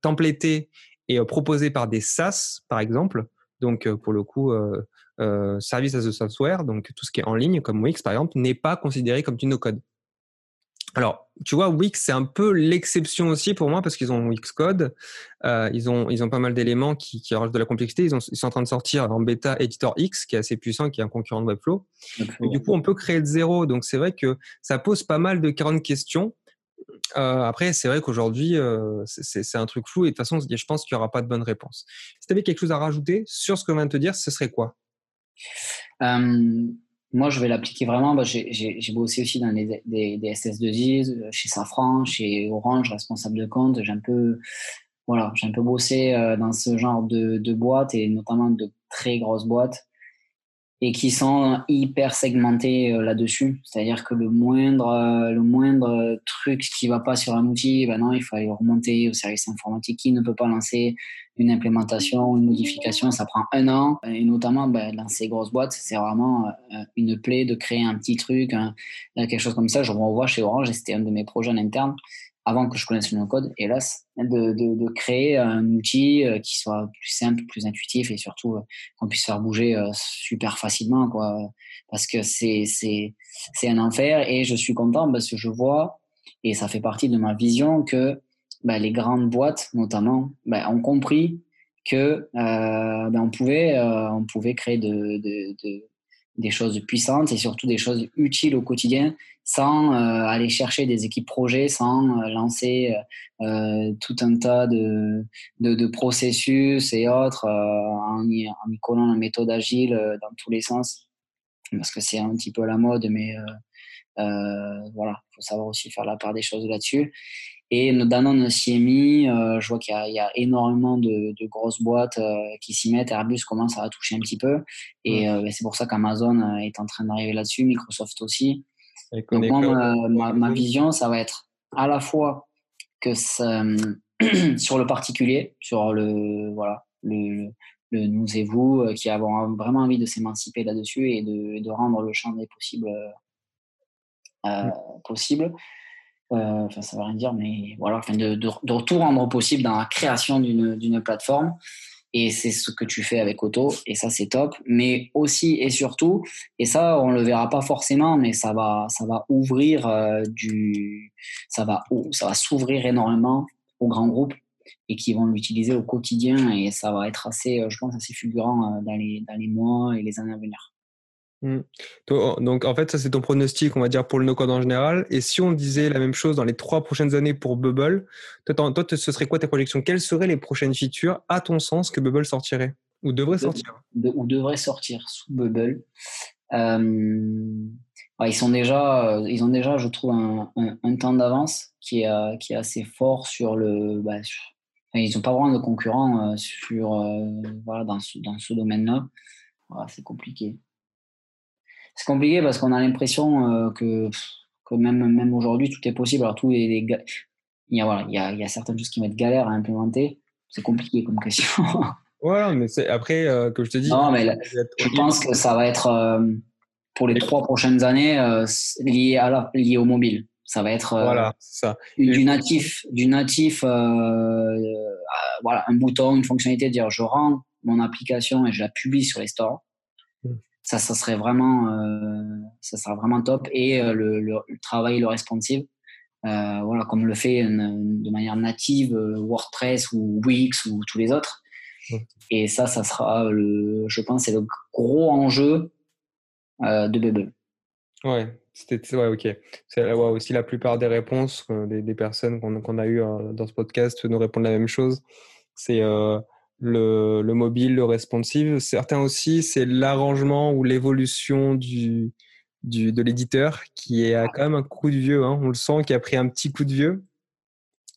B: templétées et proposées par des SaaS, par exemple, donc pour le coup euh, euh, service as a software, donc tout ce qui est en ligne comme Wix par exemple, n'est pas considéré comme du no-code. Alors, tu vois, Wix c'est un peu l'exception aussi pour moi parce qu'ils ont Wix Code, euh, ils ont ils ont pas mal d'éléments qui, qui rajoutent de la complexité. Ils, ont, ils sont en train de sortir en bêta Editor X qui est assez puissant, qui est un concurrent de Webflow. Et du coup, on peut créer de zéro. Donc c'est vrai que ça pose pas mal de 40 questions. Euh, après, c'est vrai qu'aujourd'hui, euh, c'est un truc flou et de toute façon, je pense qu'il n'y aura pas de bonne réponse. Si tu avais quelque chose à rajouter sur ce que je viens de te dire, ce serait quoi?
C: Euh, Moi, je vais l'appliquer vraiment. Bah, J'ai bossé aussi dans des, des, des, SS2I, chez Safran, chez Orange, responsable de compte. J'ai un peu, voilà, un peu bossé euh, dans ce genre de boîtes et notamment de très grosses boîtes et qui sont hyper segmentés euh, là-dessus. C'est-à-dire que le moindre, euh, le moindre truc qui va pas sur un outil, ben non, il faut aller remonter au service informatique qui ne peut pas lancer une implémentation, une modification, ça prend un an. Et notamment ben, dans ces grosses boîtes, c'est vraiment euh, une plaie de créer un petit truc, un, quelque chose comme ça. Je revois chez Orange et c'était un de mes projets en interne. Avant que je connaisse le no-code, hélas, de, de, de, créer un outil euh, qui soit plus simple, plus intuitif et surtout euh, qu'on puisse faire bouger euh, super facilement, quoi. Parce que c'est, c'est, c'est un enfer et je suis content parce que je vois, et ça fait partie de ma vision, que bah, les grandes boîtes, notamment, bah, ont compris que euh, bah, on, pouvait, on pouvait créer de, de, de, des choses puissantes et surtout des choses utiles au quotidien sans euh, aller chercher des équipes projets, sans euh, lancer euh, tout un tas de, de, processus et autres en y, en, y, collant la méthode agile dans tous les sens parce que c'est un petit peu la mode mais voilà, il faut savoir aussi faire la part des choses là-dessus. Et Danone CMI, euh, je vois qu'il y, y, a énormément de, de grosses boîtes euh, qui s'y mettent. Airbus commence à toucher un petit peu. Et euh, c'est pour ça qu'Amazon est en train d'arriver là-dessus, Microsoft aussi. Donc moi, ma, ma, vision, ça va être à la fois que ça, sur le particulier, sur le, voilà, le, le nous et vous, qui avons vraiment envie de s'émanciper là-dessus et de, de, rendre le champ des possibles euh, possible. Euh, enfin, ça veut rien dire, mais voilà, enfin, de, de, de, tout rendre possible dans la création d'une plateforme. Et c'est ce que tu fais avec Auto, et ça c'est top. Mais aussi et surtout, et ça on le verra pas forcément, mais ça va, ça va ouvrir euh, du, ça va, ça va s'ouvrir énormément aux grands groupes et qui vont l'utiliser au quotidien, et ça va être assez, je pense, assez fulgurant euh, dans les, dans les mois et les années à venir.
B: Mmh. Donc, en fait, ça, c'est ton pronostic, on va dire, pour le no-code en général. Et si on disait la même chose dans les trois prochaines années pour Bubble, toi, toi ce serait quoi ta projection? Quelles seraient les prochaines features, à ton sens, que Bubble sortirait? Ou devrait sortir?
C: de, Ou devrait sortir sous Bubble euh, ils, sont déjà, euh, ils ont déjà, je trouve, un, un, un temps d'avance qui, est, qui est assez fort sur le. Bah, sur, ils n'ont pas vraiment de concurrents euh, sur, voilà, dans ce, dans ce domaine-là. Voilà, c'est compliqué c'est compliqué parce qu'on a l'impression euh, que, que même, même aujourd'hui, tout est possible. Alors, tout les, il, y a, voilà, il, y a, il y a certaines choses qui vont être galères à implémenter. C'est compliqué comme question.
B: ouais, mais c'est après euh, que je te dis.
C: Non, mais là, je pense que ça va être euh, pour les trois prochaines années euh, lié, à la, lié au mobile. Ça va être
B: voilà, ça.
C: du natif, du natif voilà, un bouton, une fonctionnalité de dire je rends mon application et je la publie sur les stores ça, ça serait vraiment, euh, ça sera vraiment top. Et euh, le, le, le, travail, le responsive, euh, voilà, comme le fait une, de manière native WordPress ou Wix ou tous les autres. Et ça, ça sera, le, je pense, c'est le gros enjeu euh, de Bubble.
B: Ouais, c'était ouais, ok. C'est ouais, aussi la plupart des réponses des, des personnes qu'on qu a eues dans ce podcast nous répondent la même chose. C'est le, le, mobile, le responsive. Certains aussi, c'est l'arrangement ou l'évolution du, du, de l'éditeur qui est quand même un coup de vieux. Hein. On le sent qui a pris un petit coup de vieux.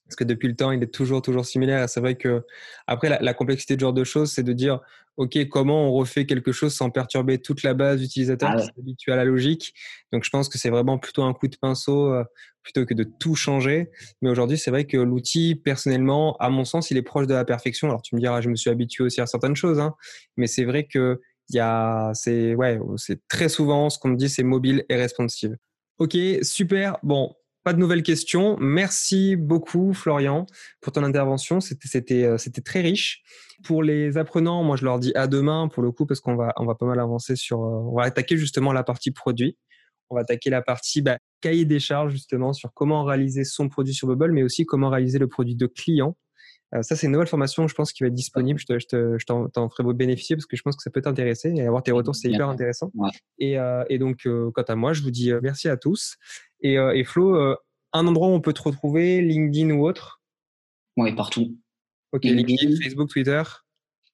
B: Parce que depuis le temps, il est toujours, toujours similaire. C'est vrai que, après, la, la, complexité de genre de choses, c'est de dire, OK, comment on refait quelque chose sans perturber toute la base d'utilisateurs ah ouais. qui s'habituent à la logique? Donc, je pense que c'est vraiment plutôt un coup de pinceau euh, plutôt que de tout changer. Mais aujourd'hui, c'est vrai que l'outil, personnellement, à mon sens, il est proche de la perfection. Alors, tu me diras, je me suis habitué aussi à certaines choses, hein, mais c'est vrai que il y a, c'est, ouais, c'est très souvent ce qu'on me dit, c'est mobile et responsive. Ok, super. Bon, pas de nouvelles questions. Merci beaucoup, Florian, pour ton intervention. C'était, euh, c'était très riche. Pour les apprenants, moi, je leur dis à demain, pour le coup, parce qu'on va, on va pas mal avancer sur, euh, on va attaquer justement la partie produit. On va attaquer la partie bah, cahier des charges justement sur comment réaliser son produit sur Bubble, mais aussi comment réaliser le produit de client. Euh, ça, c'est une nouvelle formation, je pense, qui va être disponible. Je, te, je, te, je t'en, t'en ferai bénéficier parce que je pense que ça peut t'intéresser et avoir tes retours, c'est hyper intéressant.
C: Ouais.
B: Et, euh, et, donc, euh, quant à moi, je vous dis merci à tous. Et, euh, et Flo, euh, un endroit où on peut te retrouver, LinkedIn ou autre?
C: Oui, partout.
B: Ok, LinkedIn, LinkedIn Facebook, Twitter?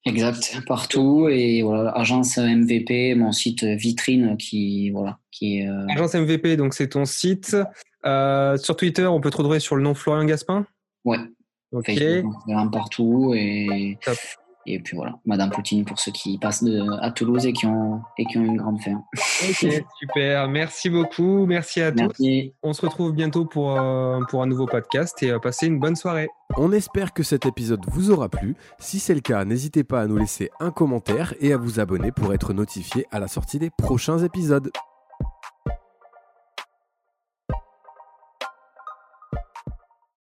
C: Exact, partout et voilà, agence MVP, mon site vitrine qui voilà, qui est. Euh...
B: Agence MVP, donc c'est ton site. Euh, sur Twitter, on peut te retrouver sur le nom Florian Gaspin?
C: Ouais.
B: Ok.
C: Partout et Top. Et puis voilà, Madame Poutine pour ceux qui passent de, à Toulouse et qui ont et qui ont une grande faim.
B: Ok, super. Merci beaucoup, merci à
C: merci.
B: tous. On se retrouve bientôt pour euh, pour un nouveau podcast et euh, passez une bonne soirée.
A: On espère que cet épisode vous aura plu. Si c'est le cas, n'hésitez pas à nous laisser un commentaire et à vous abonner pour être notifié à la sortie des prochains épisodes.